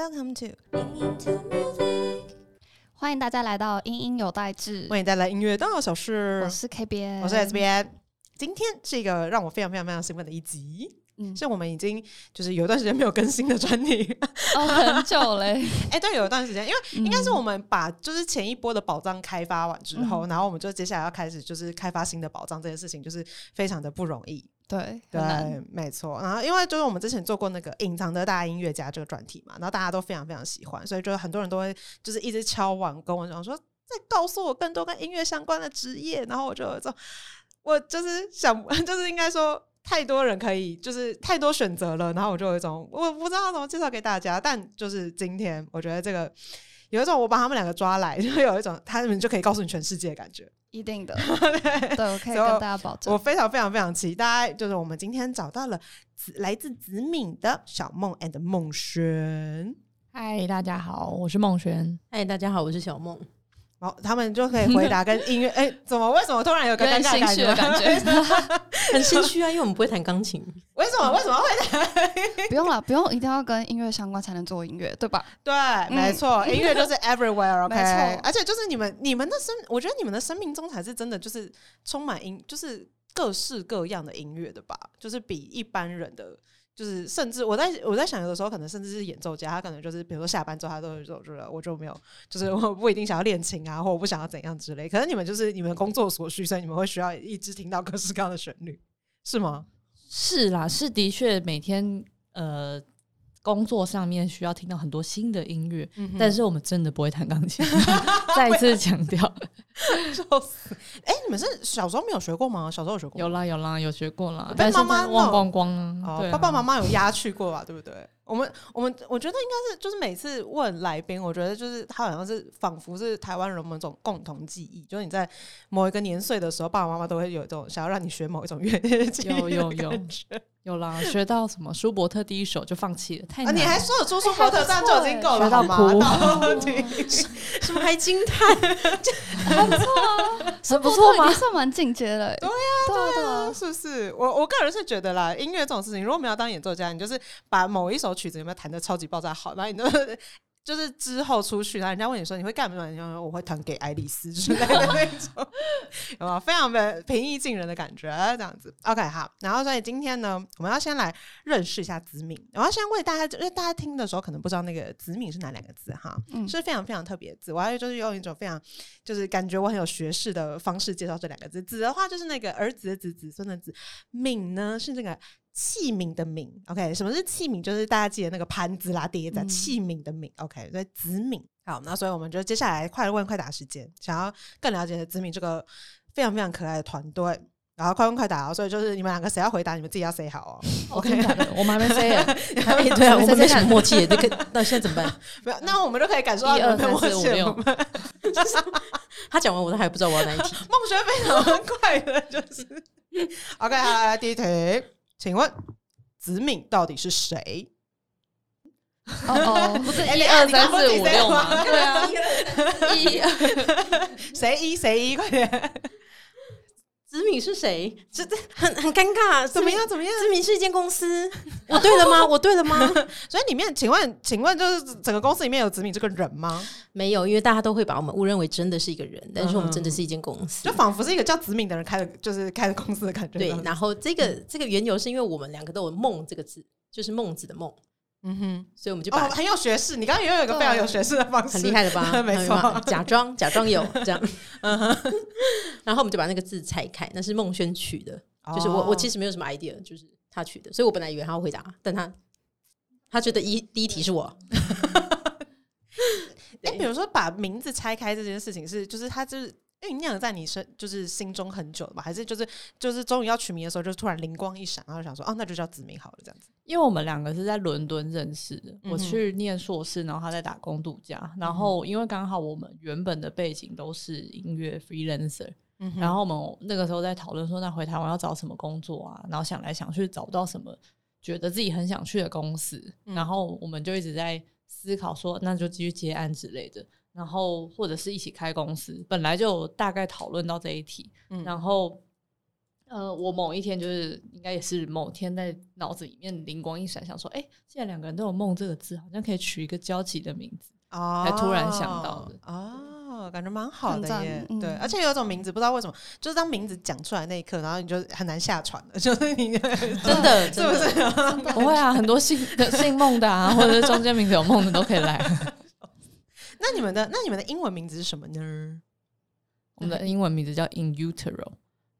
Welcome to，欢迎大家来到《音音有代志》，为你带来音乐大小事。我是 K 边，我是 S 边。今天是一个让我非常非常非常兴奋的一集，嗯，是我们已经就是有一段时间没有更新的专题，哦，很久嘞。哎，对，有一段时间，因为应该是我们把就是前一波的宝藏开发完之后，然后我们就接下来要开始就是开发新的宝藏，这件事情就是非常的不容易。对对，没错。然后因为就是我们之前做过那个隐藏的大音乐家这个专题嘛，然后大家都非常非常喜欢，所以就很多人都会就是一直敲碗跟我讲说，再告诉我更多跟音乐相关的职业。然后我就有一种，我就是想，就是应该说太多人可以，就是太多选择了。然后我就有一种，我不知道怎么介绍给大家。但就是今天，我觉得这个有一种我把他们两个抓来，就有一种他们就可以告诉你全世界的感觉。一定的，对，我可以跟大家保证。我非常非常非常期待，就是我们今天找到了子来自子敏的小梦 and 梦璇。嗨，大家好，我是梦璇。嗨，大家好，我是小梦。然后他们就可以回答 跟音乐，哎，怎么？为什么突然有个尴尬的感觉？很心虚啊，因为我们不会弹钢琴。为什么？为什么会弹？不用了，不用，一定要跟音乐相关才能做音乐，对吧？对，没错，音乐就是 everywhere，OK。而且就是你们，你们的生，我觉得你们的生命中才是真的，就是充满音，就是各式各样的音乐的吧？就是比一般人的。就是甚至我在我在想，有的时候可能甚至是演奏家，他可能就是比如说下班之后，他都会说：“我觉得我就没有，就是我不一定想要练琴啊，或我不想要怎样之类。”可能你们就是你们工作所需，所以你们会需要一直听到各式各样的旋律，是吗？是啦，是的确每天呃。工作上面需要听到很多新的音乐，但是我们真的不会弹钢琴。再次强调，笑死！哎，你们是小时候没有学过吗？小时候有学过？有啦有啦，有学过啦。但妈妈忘光光啊！爸爸妈妈有压去过吧？对不对？我们我们我觉得应该是，就是每次问来宾，我觉得就是他好像是仿佛是台湾人某种共同记忆，就是你在某一个年岁的时候，爸爸妈妈都会有一种想要让你学某一种乐器，有有有有啦，学到什么舒伯特第一首就放弃了，太难。你还说有出舒伯特这样就已经够了，学到哭，什么还惊叹，还不错啊，是不错吗？算蛮进阶的，对呀，对啊，是不是？我我个人是觉得啦，音乐这种事情，如果没有当演奏家，你就是把某一首。曲子有没有弹的超级爆炸好？然后你都就是之后出去，然后人家问你说你会干什么？你说我会弹给爱丽丝之类的那种，有没有非常的平易近人的感觉？这样子，OK，好。然后所以今天呢，我们要先来认识一下子敏。我要先为大家，因为大家听的时候可能不知道那个子敏是哪两个字哈，是非常非常特别的字。我要就是用一种非常就是感觉我很有学识的方式介绍这两个字。子的话就是那个儿子的子，子孙的子；敏呢是这个。器皿的皿，OK，什么是器皿？就是大家记得那个盘子啦、碟子，器皿的皿，OK，所以子皿。好，那所以我们就接下来快问快答时间，想要更了解子敏这个非常非常可爱的团队，然后快问快答，所以就是你们两个谁要回答，你们自己要 say 好哦。OK，我们还没 say，对啊，我们没什么默契，那个那现在怎么办？没有，那我们就可以感受到有默契。他讲完我都还不知道我要哪一题。梦学非常快的，就是 OK，好，来第一题。请问子敏到底是谁？哦哦，不是一二三四五六吗？对啊，一 谁一谁一，快点！子敏是谁？这这很很尴尬，怎么样？怎么样？子敏是一间公司，我对了吗？我对了吗？所以里面，请问，请问，就是整个公司里面有子敏这个人吗？没有，因为大家都会把我们误认为真的是一个人，但是我们真的是一间公司，就仿佛是一个叫子敏的人开的，就是开的公司的感觉。对，然后这个这个缘由是因为我们两个都有“梦”这个字，就是孟子的“梦”。嗯哼，所以我们就把很有学识。你刚刚也有一个非常有学识的方式，很厉害的吧？没错，假装 假装有这样。嗯哼然后我们就把那个字拆开，那是孟轩取的，就是我我其实没有什么 idea，就是他取的。所以我本来以为他会回答，但他他觉得一第一题是我。哎，比如说把名字拆开这件事情，是就是他就是。酝酿在你身，就是心中很久了吧？还是就是就是终于要取名的时候，就突然灵光一闪，然后想说，哦，那就叫子明好了，这样子。因为我们两个是在伦敦认识的，我去念硕士，然后他在打工度假，然后因为刚好我们原本的背景都是音乐 freelancer，然后我们那个时候在讨论说，那回台湾要找什么工作啊？然后想来想去找不到什么觉得自己很想去的公司，然后我们就一直在思考说，那就继续接案之类的。然后或者是一起开公司，本来就大概讨论到这一题，然后呃，我某一天就是应该也是某天在脑子里面灵光一闪，想说，哎，既然两个人都有“梦”这个字，好像可以取一个交集的名字，哦，才突然想到的。哦，感觉蛮好的耶。嗯对，而且有一种名字不知道为什么，就是当名字讲出来那一刻，然后你就很难下船了，就是你真的，是不是？不会啊，很多姓姓孟的啊，或者是中间名字有梦的都可以来。那你们的那你们的英文名字是什么呢？我们的英文名字叫 In Utero，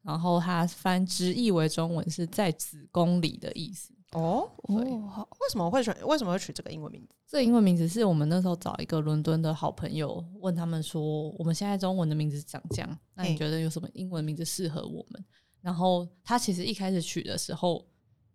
然后它翻直译为中文是在子宫里的意思。哦，对哦，好，为什么会选？为什么会取这个英文名字？这个英文名字是我们那时候找一个伦敦的好朋友，问他们说，我们现在中文的名字长这样，那你觉得有什么英文名字适合我们？然后他其实一开始取的时候，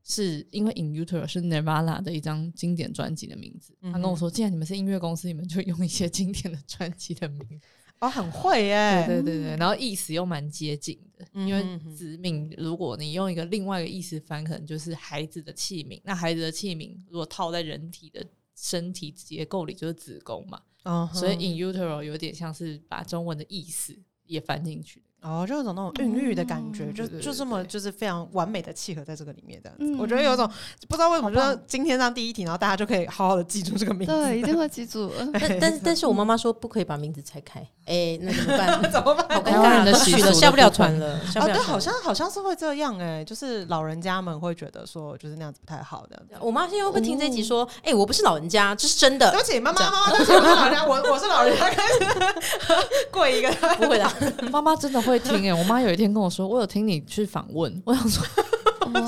是因为 In Utero 是 Nirvana 的一张经典专辑的名字。他跟我说，既然你们是音乐公司，你们就用一些经典的专辑的名字。哦，很会耶。对对对对，然后意思又蛮接近的，因为子命，如果你用一个另外一个意思翻，可能就是孩子的器皿。那孩子的器皿如果套在人体的身体结构里，就是子宫嘛。哦，所以 in utero 有点像是把中文的意思也翻进去。哦，就有种那种孕育的感觉，嗯就就这么就是非常完美的契合在这个里面这样子。嗯我觉得有种不知道为什么，就是今天当第一题，然后大家就可以好好的记住这个名字。对，一定会记住的。但但是但是我妈妈说不可以把名字拆开，哎，那怎么办？怎么办？好尴尬，都的下不了船了，下哦，对。好像好像是会这样哎、就是老人家们会觉得说，就是那样子不太好的。我妈现在会不会听这一集说？哎，我不是老人家，这是真的对。不起，妈妈，妈妈，对不起，我是老人家，我我是老人家，开始 跪一个。不会的，妈妈真的会听诶、我妈有一天跟我说，我有听你去访问，我想说 哇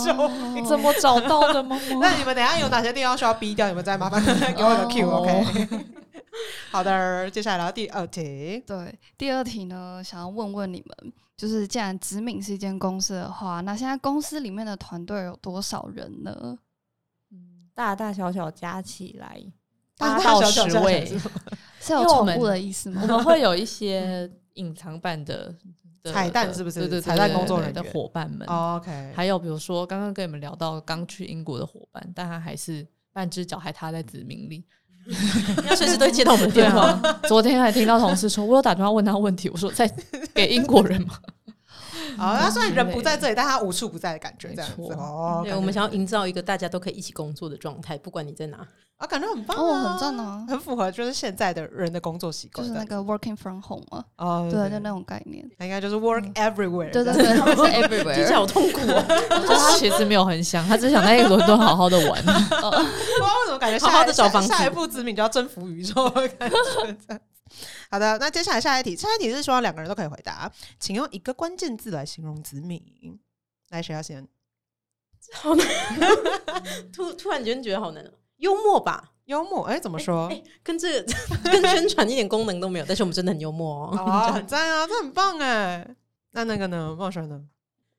怎么找到的吗？那你们等一下有哪些地方需要逼掉？你们再麻烦给我一个 Q，OK？好的，接下来来到第二题。对，第二题呢，想要问问你们，就是既然子敏是一间公司的话，那现在公司里面的团队有多少人呢？大大小小加起来八到十位，是是有宠物的意思吗？我们会有一些隐藏版的的彩蛋是不是对对对彩蛋工作人员的伙伴们。哦 OK，还有比如说，刚刚跟你们聊到刚去英国的伙伴，但他还是半只脚还踏在子民里。要随时都会接到我们电话。啊，昨天还听到同事说，我有打电话问他问题，我说在给英国人吗？好，他虽然人不在这里，但他无处不在的感觉，没这样子哦。对，我们想要营造一个大家都可以一起工作的状态，不管你在哪。啊，感觉很棒哦，啊，很赞啊，很符合就是现在的人的工作习惯，就是那个 working from home 啊，哦，对，就那种概念。那应该就是 work everywhere，对对对，他们是听起来 everywhere。好痛苦哦。就他其实没有很想，他只想在伦敦好好的玩。不知道为什么感觉下好好的找房子下下一步子敏就要征服宇宙的感觉。这样好的，那接下来下一题，下一题是希望两个人都可以回答，请用一个关键字来形容子敏。来，谁要先？好难，突突然间觉得好难哦。幽默吧，幽默？哎，怎么说？哎，跟这个跟宣传一点功能都没有，但是我们真的很幽默哦。哦，很 赞啊，这很棒哎。那那个呢？茂轩呢？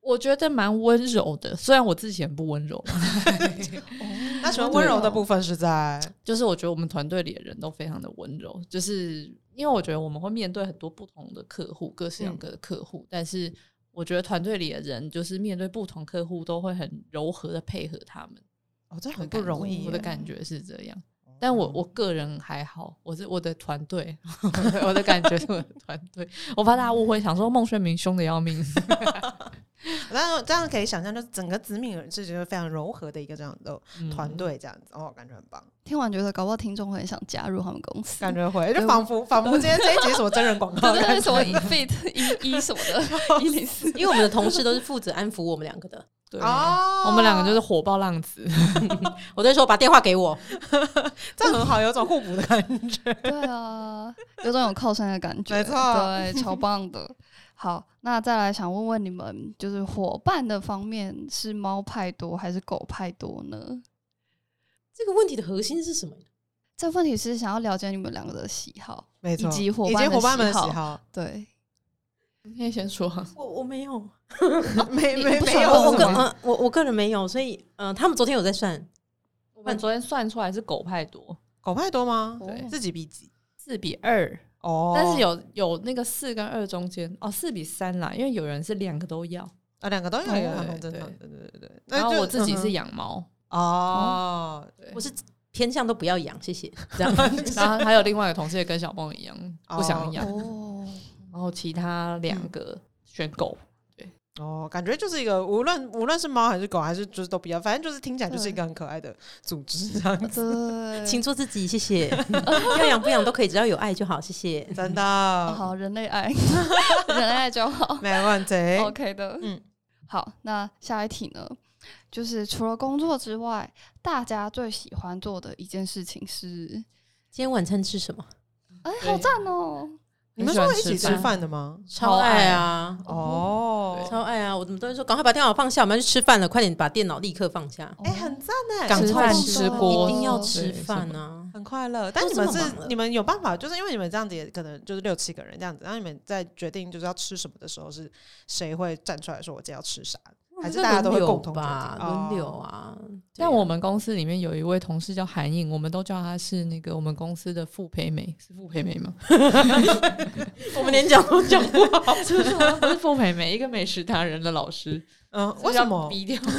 我觉得蛮温柔的，虽然我自己很不温柔，那请问温柔的部分是在？就是我觉得我们团队里的人都非常的温柔，就是因为我觉得我们会面对很多不同的客户，各式各样的客户，但是我觉得团队里的人就是面对不同客户都会很柔和的配合他们，哦，这我的很不容易。我的感觉是这样。但我我个人还好，我是我的团队，我的感觉是我的团队，我怕大家误会，想说孟轩明凶的要命。但是这样可以想象，就是整个子敏人是觉得非常柔和的一个这样的嗯。团队，这样子哦，感觉很棒，听完觉得搞不好听众会很想加入他们公司，感觉会，就仿佛仿佛今天这一集是什么真人广告什么 fit 一一什么的，一零四。因为我们的同事都是负责安抚我们两个的，对，哦，我们两个就是火爆浪子，我就说把电话给我。这样很好，有种互补的感觉。对啊，有种有靠山的感觉，没错。对，超棒的。好，那再来想问问你们，就是伙伴的方面是猫派多还是狗派多呢？这个问题的核心是什么？这问题是想要了解你们两个的喜好，没错，以及伙伴伙伴们的喜好，对，你可以先说。我我没有，没没没有我我个嗯我我个人没有，所以嗯、呃他们昨天有在算，我们昨天算出来是狗派多，狗派多吗？对自己比几四比二，哦，但是有有那个四跟二中间哦，四比三啦，因为有人是两个都要，啊两个都要对对对对对对。然后我自己是嗯养猫，哦，对。我是偏向都不要养，谢谢。这样。然后还有另外一个同事也跟小梦一样不想养，哦，然后其他两个选狗，哦，感觉就是一个无论无论是猫还是狗还是就是都比较，反正就是听起来就是一个很可爱的组织这样子。对，请做自己，谢谢。要养不养都可以，只要有爱就好，谢谢。真的，好，人类爱，人类爱就好，没问题。OK 的，嗯，好，那下一题呢？就是除了工作之外，大家最喜欢做的一件事情是，今天晚餐吃什么？哎、好赞哦！你们是会一起吃饭的吗？超爱啊！哦，超爱啊！我怎么都会说，赶快把电脑放下，我们要去吃饭了，快点把电脑立刻放下。哎，很赞哎，赶快吃吃锅一定要吃饭啊！很快乐。但你们是你们有办法，就是因为你们这样子也可能就是六七个人这样子，然后你们在决定就是要吃什么的时候，是谁会站出来说我今天要吃啥？还是大家都会共同吧？轮流啊！像我们公司里面有一位同事叫韩颖，我们都叫她是那个我们公司的傅培梅，是傅培梅吗？我们连讲都讲不好。是 不是吗？不是傅培梅，一个美食达人的老师。嗯，为什么？逼掉？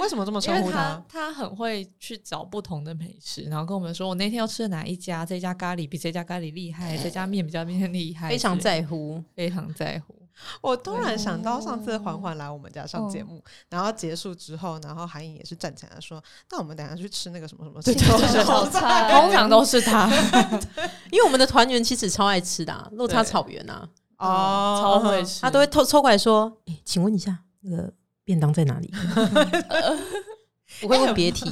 为什么这么称呼他他很会去找不同的美食，然后跟我们说，我那天要吃的哪一家，这家咖喱比这家咖喱厉害，这家面比较面厉害，非常在乎。非常在乎。我突然想到上次环环来我们家上节哦目，然后结束之后，然后韩颖也是站起来说：“那我们等下去吃那个什么什么对庆州对小对菜。通常都是他，因为我们的团员其实超爱吃的、啊，落差草原啊，”哦，超会吃，他都会偷抽过来说：“哎、请问一下，那个便当在哪里？”不会问别提，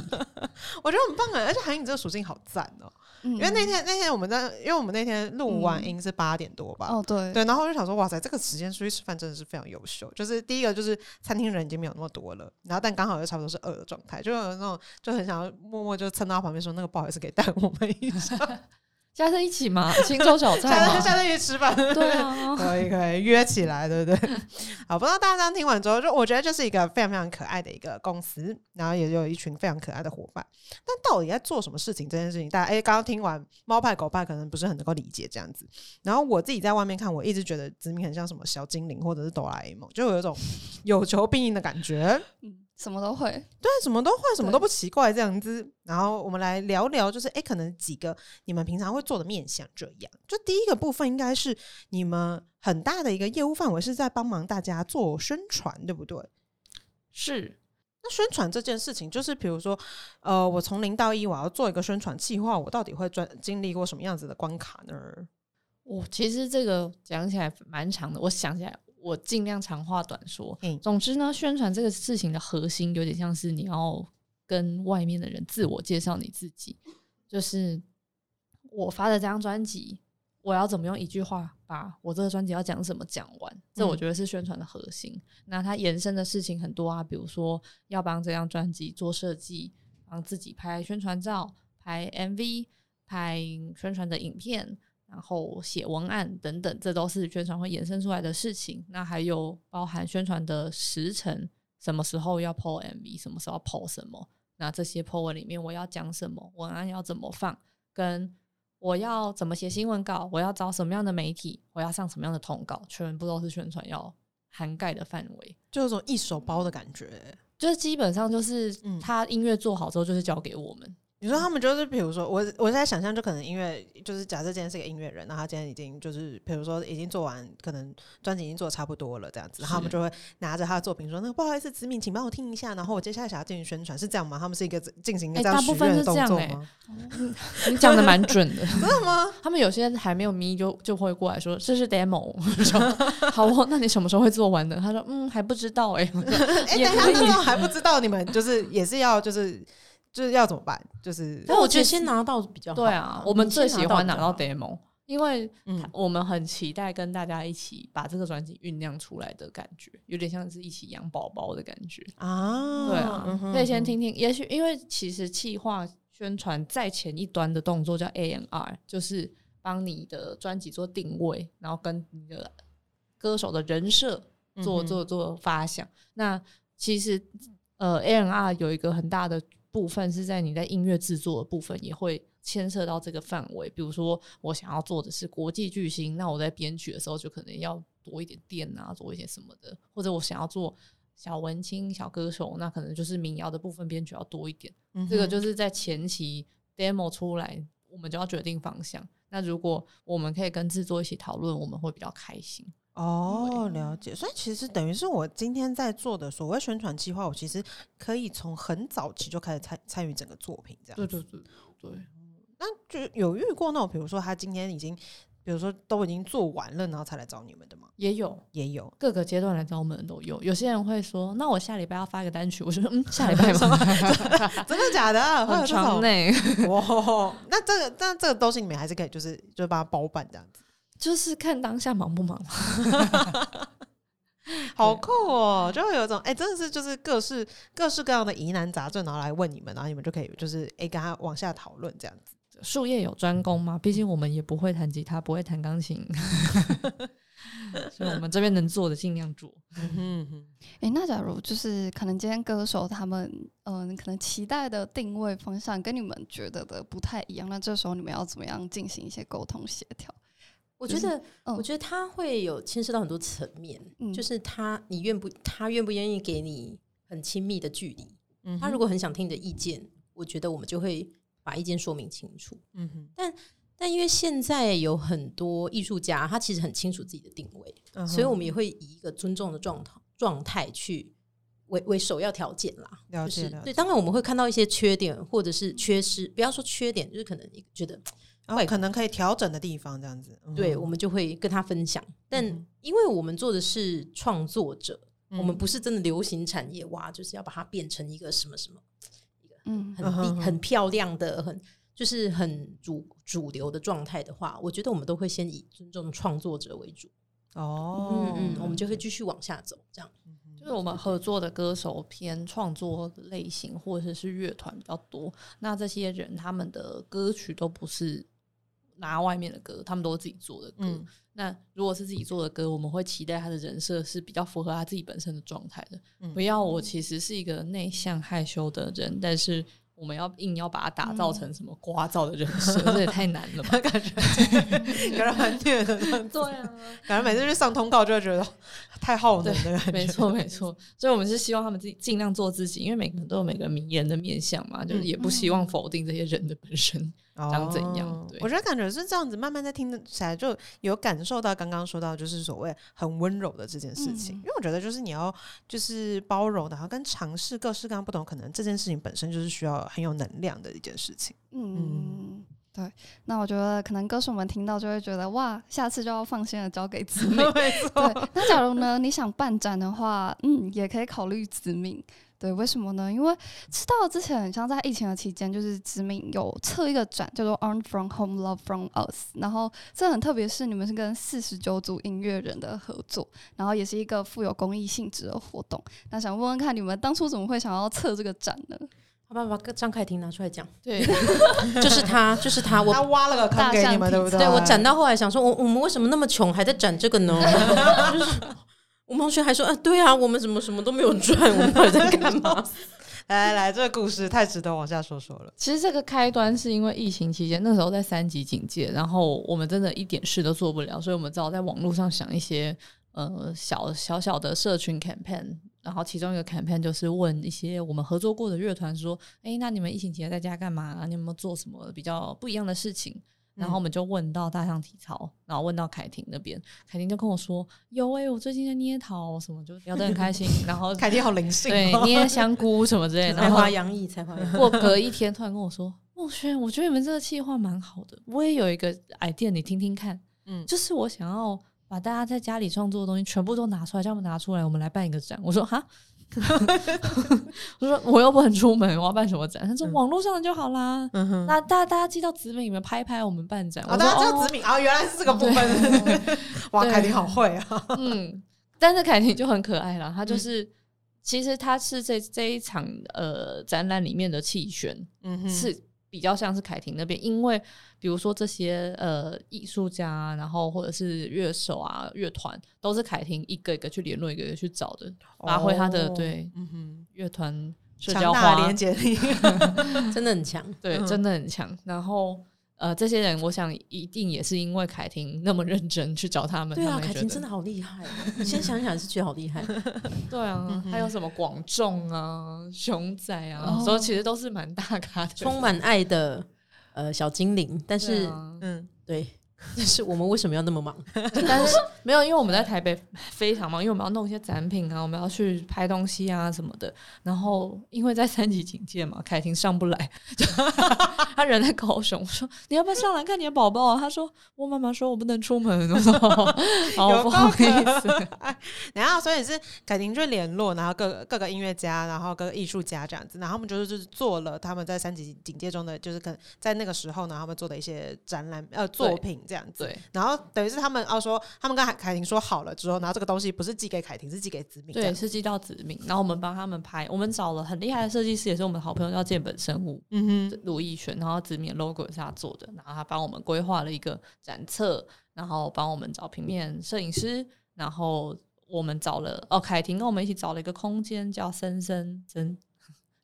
我觉得很棒啊，而且韩颖这个属性好赞哦。因因为那天那天我们在，因为我们那天录完音是八点多吧，哦对。对，然后我就想说，哇塞，这个时间出去吃饭真的是非常优秀。就是第一个就是餐厅人已经没有那么多了，然后但刚好又差不多是饿的状态，就有那种就很想要默默就蹭到旁边说，那个不好意思，可以带我们一下，加在一起嘛，青州小菜下次嘛，下次一起吃饭。对啊，可以可以约起来，对不对？好，不知道大家听完之后，就我觉得就是一个非常非常可爱的一个公司，然后也有一群非常可爱的伙伴。但到底在做什么事情这件事情，大家哎，刚刚听完猫派狗派可能不是很能够理解这样子。然后我自己在外面看，我一直觉得子明很像什么小精灵或者是哆啦 A 梦，就有一种有求必应的感觉。嗯，什么都会，对，什么都会，什么都不奇怪这样子。然后我们来聊聊，就是哎、诶可能几个你们平常会做的面向这样。就第一个部分应该是你们很大的一个业务范围是在帮忙大家做宣传，对不对？是那宣传这件事情，就是比如说，呃，我从零到一，我要做一个宣传计划，我到底会专经历过什么样子的关卡呢？我其实这个讲起来蛮长的，我想起来，我尽量长话短说。嗯总之呢，宣传这个事情的核心有点像是你要跟外面的人自我介绍你自己，就是我发的这张专辑，我要怎么用一句话把我这个专辑要讲什么讲完，这我嗯觉得是宣传的核心。那它延伸的事情很多啊，比如说要帮这张专辑做设计，帮自己拍宣传照、拍 MV、拍宣传的影片，然后写文案等等，这都是宣传会衍生出来的事情。那还有包含宣传的时程，什么时候要 PO MV，什么时候要 PO 什么，那这些 PO 文里面我要讲什么，文案要怎么放，跟我要怎么写新闻稿，我要找什么样的媒体，我要上什么样的通告，全部都是宣传要涵盖的范围。就有种一手包的感觉。就是基本上就是嗯他音乐做好之后，就是交给我们。你说他们就是，比如说我我在想象，就可能音乐就是假设今天是个音乐人，然后他今天已经就是，比如说已经做完，可能专辑已经做的差不多了，这样子，然后他们就会拿着他的作品说：“那个不好意思，子敏，请帮我听一下。”然后我接下来想要进行宣传，是这样吗？他们是一个进行一个哎这样大部分是许愿的动这样哎作吗？你讲的蛮准的，真的吗？他们有些还没有咪就就会过来说这是 demo，我说好哦，那你什么时候会做完的？他说嗯还不知道哎、哎、等一下，可以那时候还不知道你们就是也是要就是就是要怎么办？就是但我觉得先拿到比较好。对啊，我们最喜欢拿到 demo，因为嗯我们很期待跟大家一起把这个专辑酝酿出来的感觉，有点像是一起养宝宝的感觉。啊，对啊，嗯哼可以先听听。也许因为其实企划宣传在前一端的动作叫 A N R，就是帮你的专辑做定位，然后跟你的歌手的人设做做做发想。那其实呃 A N R 有一个很大的部分是在你在音乐制作的部分也会。牵涉到这个范围，比如说我想要做的是国际巨星，那我在编曲的时候就可能要多一点电啊，做一些什么的，或者我想要做小文青、小歌手，那可能就是民谣的部分编曲要多一点。嗯这个就是在前期 demo 出来，我们就要决定方向。那如果我们可以跟制作一起讨论，我们会比较开心。哦，了解。所以其实等于是我今天在做的所谓宣传计划，我其实可以从很早期就开始参参与整个作品，这样。对对对对。那就有遇过那种，比如说他今天已经，比如说都已经做完了，然后才来找你们的吗？也有，也有，各个阶段来找我们的都有。有些人会说：“那我下礼拜要发一个单曲。”我说：“嗯，下礼拜吗？真的假的？很长内。哇，那这个，那这个东西你们还是可以，就是就是帮他包办这样子。就是看当下忙不忙，好酷哦！就会有一种哎，真的是就是各式各式各样的疑难杂症，然后来问你们，然后你们就可以就是哎跟他往下讨论这样子。术业有专攻嘛，毕竟我们也不会弹吉他，不会弹钢琴，所以我们这边能做的尽量做。嗯哎，那假如就是可能今天歌手他们嗯，可能期待的定位方向跟你们觉得的不太一样，那这时候你们要怎么样进行一些沟通协调？我觉得，我觉得他会有牵涉到很多层面，就是他，你愿不，他愿不愿意给你很亲密的距离？他如果很想听你的意见，我觉得我们就会把意见说明清楚。嗯哼，但但因为现在有很多艺术家，他其实很清楚自己的定位，所以我们也会以一个尊重的状态状态去为为首要条件啦。了解，对，当然我们会看到一些缺点或者是缺失，不要说缺点，就是可能你觉得。会可能可以调整的地方，这样子，对，我们就会跟他分享。但因为我们做的是创作者，我们不是真的流行产业哇，就是要把它变成一个什么什么，一个嗯很很漂亮的，很就是很主主流的状态的话，我觉得我们都会先以尊重创作者为主。哦，嗯嗯，我们就会继续往下走，这样。就是我们合作的歌手偏创作类型或者是乐团比较多，那这些人他们的歌曲都不是。拿外面的歌，他们都是自己做的歌。那如果是自己做的歌，我们会期待他的人设是比较符合他自己本身的状态的。不要我其实是一个内向害羞的人，但是我们要硬要把它打造成什么聒噪的人设，这也太难了吧？感觉 感觉很虐的。对啊，感觉每次去上通告就会觉得太耗能的感觉。没错没错，所以我们是希望他们自己尽量做自己，因为每个人都有每个迷人的面相嘛，就是也不希望否定这些人的本身。长怎样？我觉得感觉是这样子，慢慢在听起来就有感受到刚刚说到就是所谓很温柔的这件事情。因为我觉得就是你要就是包容，然后跟尝试各式各样不同可能，这件事情本身就是需要很有能量的一件事情。嗯，对。那我觉得可能歌手们听到就会觉得哇，下次就要放心的交给子敏。没错。那假如呢，你想办展的话，嗯，也可以考虑子敏。对，为什么呢？因为知道之前很像在疫情的期间，就是知名有测一个展叫做 “Art from Home, Love from Us”，然后这很特别，是你们是跟四十九组音乐人的合作，然后也是一个富有公益性质的活动。那想问问看，你们当初怎么会想要测这个展呢？好吧，把张凯婷拿出来讲。对，就是他，就是他，我他挖了个坑给你们，对不对？对我展到后来想说，我我们为什么那么穷，还在展这个呢？我 们同学还说：“啊，对啊，我们怎么什么都没有赚，我们到底在干嘛？” 来来来，这个故事太值得往下说说了。其实这个开端是因为疫情期间，那时候在三级警戒，然后我们真的一点事都做不了，所以我们只好在网络上想一些呃小小小的社群 campaign。然后其中一个 campaign 就是问一些我们合作过的乐团说：“哎，那你们疫情期间在家干嘛？你有没有做什么比较不一样的事情？”然后我们就问到大象体操，然后问到凯婷那边，凯婷就跟我说：“有哎，我最近在捏陶什么，就聊得很开心。”然后凯婷好灵性，对，捏香菇什么之类的。才华洋溢，才华。过隔一天，突然跟我说：“孟轩，我觉得你们这个计划蛮好的，我也有一个 idea，你听听看。”嗯，就是我想要把大家在家里创作的东西全部都拿出来，叫他们拿出来，我们来办一个展。我说：“哈。” 我说我又不能出门，我要办什么展？他说网络上的就好啦。那大家大家寄到子敏里面拍一拍，我们办展。大家知道子敏啊，原来是这个部分。哇，凯婷好会啊！嗯，但是凯婷就很可爱了。他就是，其实他是这这一场呃展览里面的气旋，嗯，是比较像是凯婷那边，因为。比如说这些呃艺术家，然后或者是乐手啊乐团，都是凯婷一个一个去联络，一个一个去找的，发挥他的对乐团社交化连接力，真的很强，对，真的很强。然后呃，这些人我想一定也是因为凯婷那么认真去找他们，对啊，凯婷真的好厉害。你先想想是觉得好厉害，对啊，还有什么广众啊、熊仔啊，所以其实都是蛮大咖的，充满爱的。呃，小精灵，但是，嗯，对，但是我们为什么要那么忙？但是没有，因为我们在台北非常忙，因为我们要弄一些展品啊，我们要去拍东西啊什么的。然后因为在三级警戒嘛，凯婷上不来，他人在高雄。我说你要不要上来看你的宝宝啊？他说我妈妈说我不能出门。我说好不好意思。然后所以是凯婷就联络，然后各各个音乐家，然后各个艺术家这样子，然后他们就是就是做了他们在三级警戒中的，就是可能在那个时候呢，他们做的一些展览呃作品。这样子，然后等于是他们要说，他们跟凯凯婷说好了之后，然后这个东西不是寄给凯婷，是寄给子明，对，是寄到子明。然后我们帮他们拍，我们找了很厉害的设计师，也是我们好朋友叫建本生物，嗯哼，卢艺璇，然后子明 logo 是他做的，然后他帮我们规划了一个展册，然后帮我们找平面摄影师，然后我们找了哦，凯婷跟我们一起找了一个空间，叫森森森，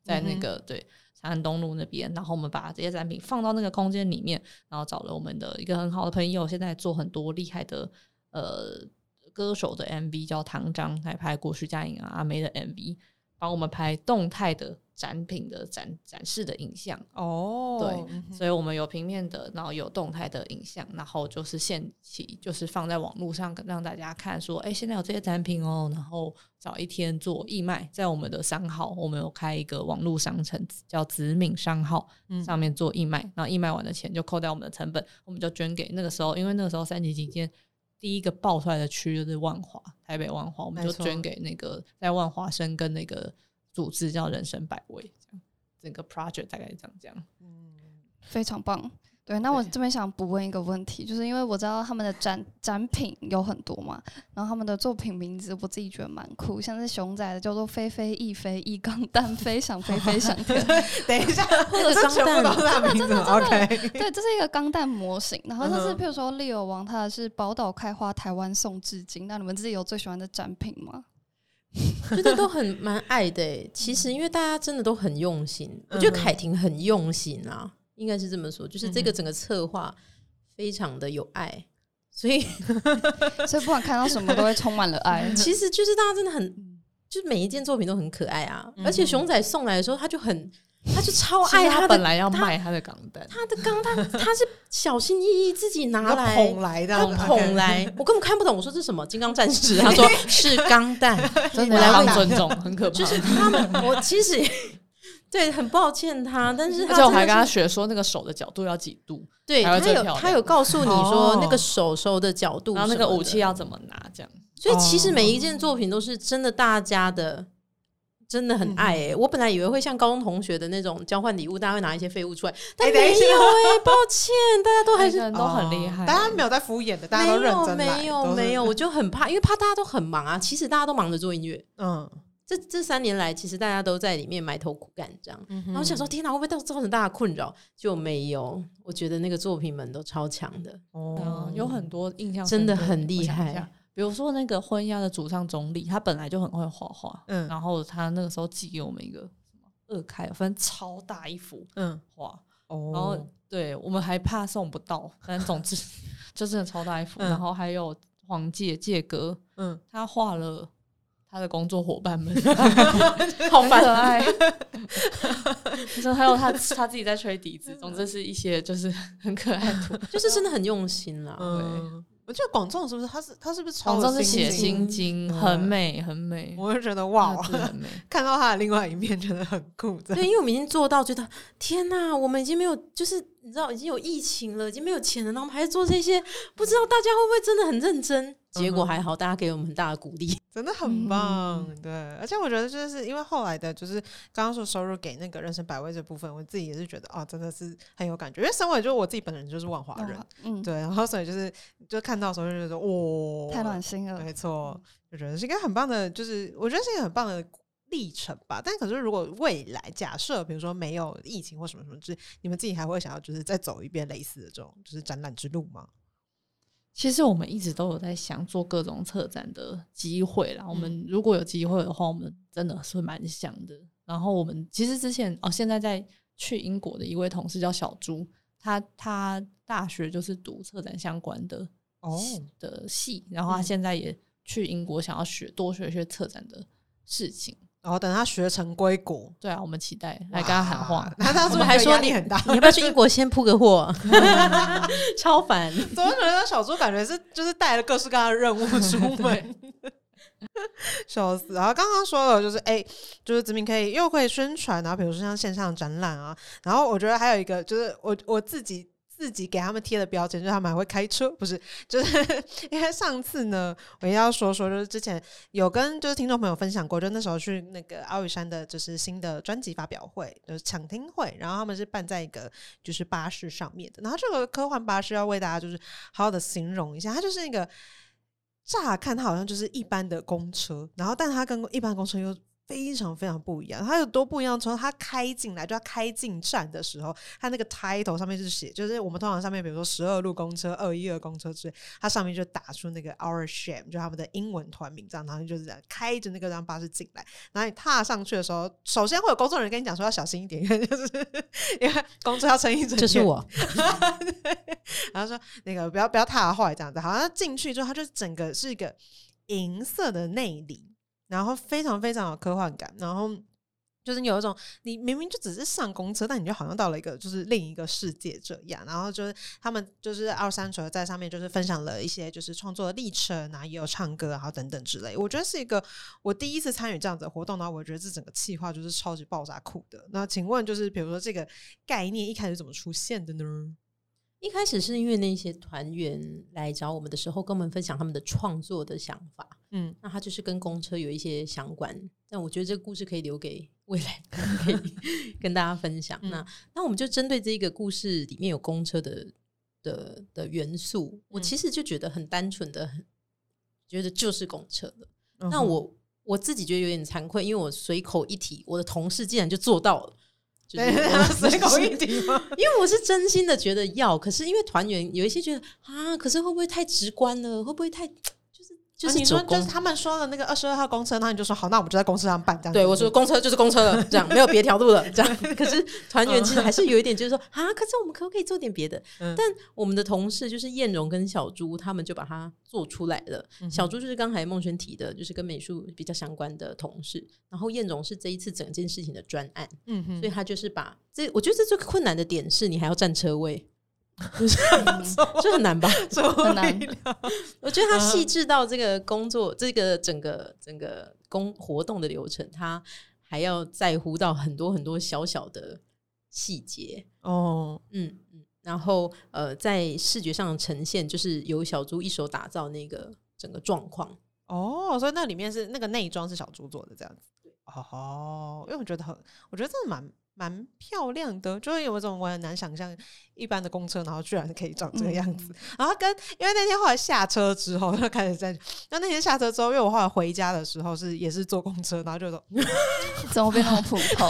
在那个对。长安东路那边，然后我们把这些展品放到那个空间里面，然后找了我们的一个很好的朋友，现在做很多厉害的呃歌手的 MV，叫唐章，还拍过徐佳莹啊阿梅的 MV，帮我们拍动态的。展品的展展示的影像哦，对，所以我们有平面的，然后有动态的影像，然后就是现起就是放在网络上让大家看，说哎，现在有这些展品哦，然后早一天做义卖，在我们的商号，我们有开一个网络商城叫子敏商号，上面做义卖，然后义卖完的钱就扣掉我们的成本，我们就捐给那个时候，因为那个时候三级警戒第一个爆出来的区就是万华，台北万华，我们就捐给那个在万华生跟那个。组织叫人生百味，这样整个 project 大概是这样讲，嗯，非常棒。对，那我这边想补问一个问题，就是因为我知道他们的展展品有很多嘛，然后他们的作品名字我自己觉得蛮酷，像是熊仔的叫做飞飞翼飞翼钢蛋飞想飞飞想天，等一下，或者钢弹名字，OK，对，这是一个钢弹模型，然后这是譬如说利友王，他的是宝岛开花台湾送至今，那你们自己有最喜欢的展品吗？觉得都很蛮爱的，其实因为大家真的都很用心，我觉得凯婷很用心啊，应该是这么说，就是这个整个策划非常的有爱，所以 所以不管看到什么都会充满了爱。其实就是大家真的很，就是每一件作品都很可爱啊，而且熊仔送来的时候他就很。他就超爱他本来要卖他的钢弹，他的钢弹他是小心翼翼自己拿来捧来的，捧来，我根本看不懂。我说这是什么金刚战士？他说是钢弹，真的很尊重，很可怕。就是他们，我其实对很抱歉他，但是而且我还跟他学说那个手的角度要几度，对他有他有告诉你说那个手手的角度，然后那个武器要怎么拿，这样。所以其实每一件作品都是真的，大家的。真的很爱哎！我本来以为会像高中同学的那种交换礼物，大家会拿一些废物出来，但没有哎，抱歉，大家都还是都很厉害，大家没有在敷衍的，大家都认真没有没有，我就很怕，因为怕大家都很忙啊。其实大家都忙着做音乐，嗯，这这三年来，其实大家都在里面埋头苦干，这样。然后想说，天哪，会不会造造成大家困扰？就没有，我觉得那个作品们都超强的哦，有很多印象真的很厉害。比如说那个婚鸭的主唱总理，他本来就很会画画，嗯，然后他那个时候寄给我们一个什么二开，反正超大一幅，嗯，画，哦，然后对我们还怕送不到，反正总之 就真的超大一幅，然后还有黄介介哥，嗯，他画了他的工作伙伴们，好可爱，说还有他他自己在吹笛子，总之是一些就是很可爱的，就是真的很用心啦，对。我觉得广众是不是他是他是不是广众是写心经很美很美，我就觉得哇，看到他的另外一面觉得很酷。对，因为我们已经做到，觉得天哪，我们已经没有就是你知道已经有疫情了，已经没有钱了，然后我们还做这些，不知道大家会不会真的很认真。结果还好，大家给我们很大的鼓励，真的很棒。对，而且我觉得就是因为后来的，就是刚刚说收入给那个人生百味这部分，我自己也是觉得啊，真的是很有感觉。因为身为就是我自己本人就是万华人，嗯，对，然后所以就是就看到时候就觉得哇，太暖心了，没错，就觉得是一个很棒的，就是我觉得是一个很棒的历程吧。但可是如果未来假设比如说没有疫情或什么什么，就是你们自己还会想要就是再走一遍类似的这种就是展览之路吗？其实我们一直都有在想做各种策展的机会啦。我们如果有机会的话，我们真的是蛮想的。然后我们其实之前哦，现在在去英国的一位同事叫小朱，他他大学就是读策展相关的哦的系，然后他现在也去英国想要学多学学策展的事情，然后等他学成归国，对啊，我们期待来跟他喊话。那他是不是还说你很大？你要不要去英国先铺个货？超烦！怎么觉得小猪感觉是就是带了各式各样的任务出门？笑死！然后刚刚说了，就是哎，就是子明可以又会宣传，然后比如说像线上展览啊，然后我觉得还有一个就是我我自己。自己给他们贴的标签，就是他们还会开车，不是？就是因为上次呢，我要说说，就是之前有跟就是听众朋友分享过，就那时候去那个阿宇山的，就是新的专辑发表会，就是抢听会，然后他们是办在一个就是巴士上面的，然后这个科幻巴士要为大家就是好好的形容一下，它就是那个乍看它好像就是一般的公车，然后但它跟一般公车又。非常非常不一样，它有多不一样？从它开进来，就要开进站的时候，它那个 title 上面是写，就是我们通常上面，比如说十二路公车、二一二公车之类，它上面就打出那个 Our Shame，就他们的英文团名这样，然后就是这样开着那个让巴士进来，然后你踏上去的时候，首先会有工作人员跟你讲说要小心一点，因 为就是因为公车要撑一整，就是我，然后说那个不要不要踏坏这样子，好像进去之后，它就整个是一个银色的内里。然后非常非常有科幻感，然后就是有一种你明明就只是上公车，但你就好像到了一个就是另一个世界这样。然后就是他们就是二三除了在上面就是分享了一些就是创作的历程啊，也有唱歌，然后等等之类。我觉得是一个我第一次参与这样子的活动，然后我觉得这整个企划就是超级爆炸酷的。那请问就是比如说这个概念一开始怎么出现的呢？一开始是因为那些团员来找我们的时候，跟我们分享他们的创作的想法。嗯，那他就是跟公车有一些相关，但我觉得这个故事可以留给 未来可以跟大家分享。那那我们就针对这个故事里面有公车的的的元素，我其实就觉得很单纯的，很觉得就是公车了。那我我自己觉得有点惭愧，因为我随口一提，我的同事竟然就做到了。随口一提吗？因为我是真心的觉得要，可是因为团员有一些觉得啊，可是会不会太直观了？会不会太？就是你说，就是他们说的那个二十二号公车，那你就说好，那我们就在公车上办这样。对，我说公车就是公车了，这样没有别条路了，这样。可是团员其实还是有一点，就是说啊，可是我们可不可以做点别的？但我们的同事就是燕荣跟小朱，他们就把它做出来了。小朱就是刚才孟轩提的，就是跟美术比较相关的同事，然后燕荣是这一次整件事情的专案，嗯哼，所以他就是把这，我觉得这最困难的点是你还要占车位。就很难吧？很难。我觉得他细致到这个工作，这个整个整个工活动的流程，他还要在乎到很多很多小小的细节哦。嗯嗯，然后呃，在视觉上呈现，就是由小猪一手打造那个整个状况哦。所以那里面是那个内装是小猪做的，这样子。哦，因为我觉得很，我觉得真的蛮。蛮漂亮的，就是有一种我很难想象一般的公车，然后居然可以长这个样子。然后跟因为那天后来下车之后，就开始在那那天下车之后，因为我后来回家的时候是也是坐公车，然后就说 怎么变那么普通？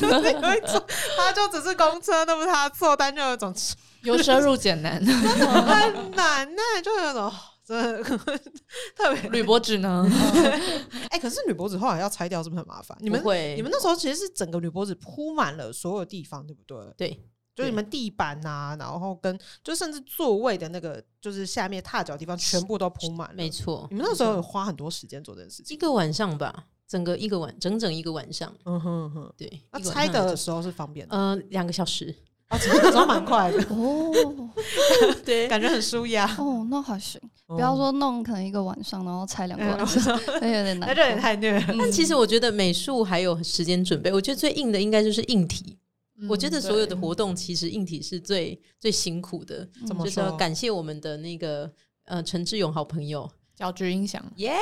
有一种他就只是公车，那不是他错，但就有一种由奢入俭难，很难呢，就有种。真的特别铝箔纸呢？哎，可是铝箔纸后来要拆掉，是不是很麻烦？你们会？你们那时候其实是整个铝箔纸铺满了所有地方，对不对？对，就你们地板呐，然后跟就甚至座位的那个，就是下面踏脚地方，全部都铺满了。没错，你们那时候有花很多时间做这件事情，一个晚上吧，整个一个晚，整整一个晚上。嗯哼哼，对。那拆的时候是方便的，呃，两个小时。啊，走蛮快的 哦，对，感觉很舒压哦，那还行。不要说弄可能一个晚上，然后拆两个晚上，那有点难，那这也太虐。但其实我觉得美术还有时间准备，我觉得最硬的应该就是硬体。我觉得所有的活动其实硬体是最最辛苦的，就是要感谢我们的那个呃陈志勇好朋友。交织音响，耶！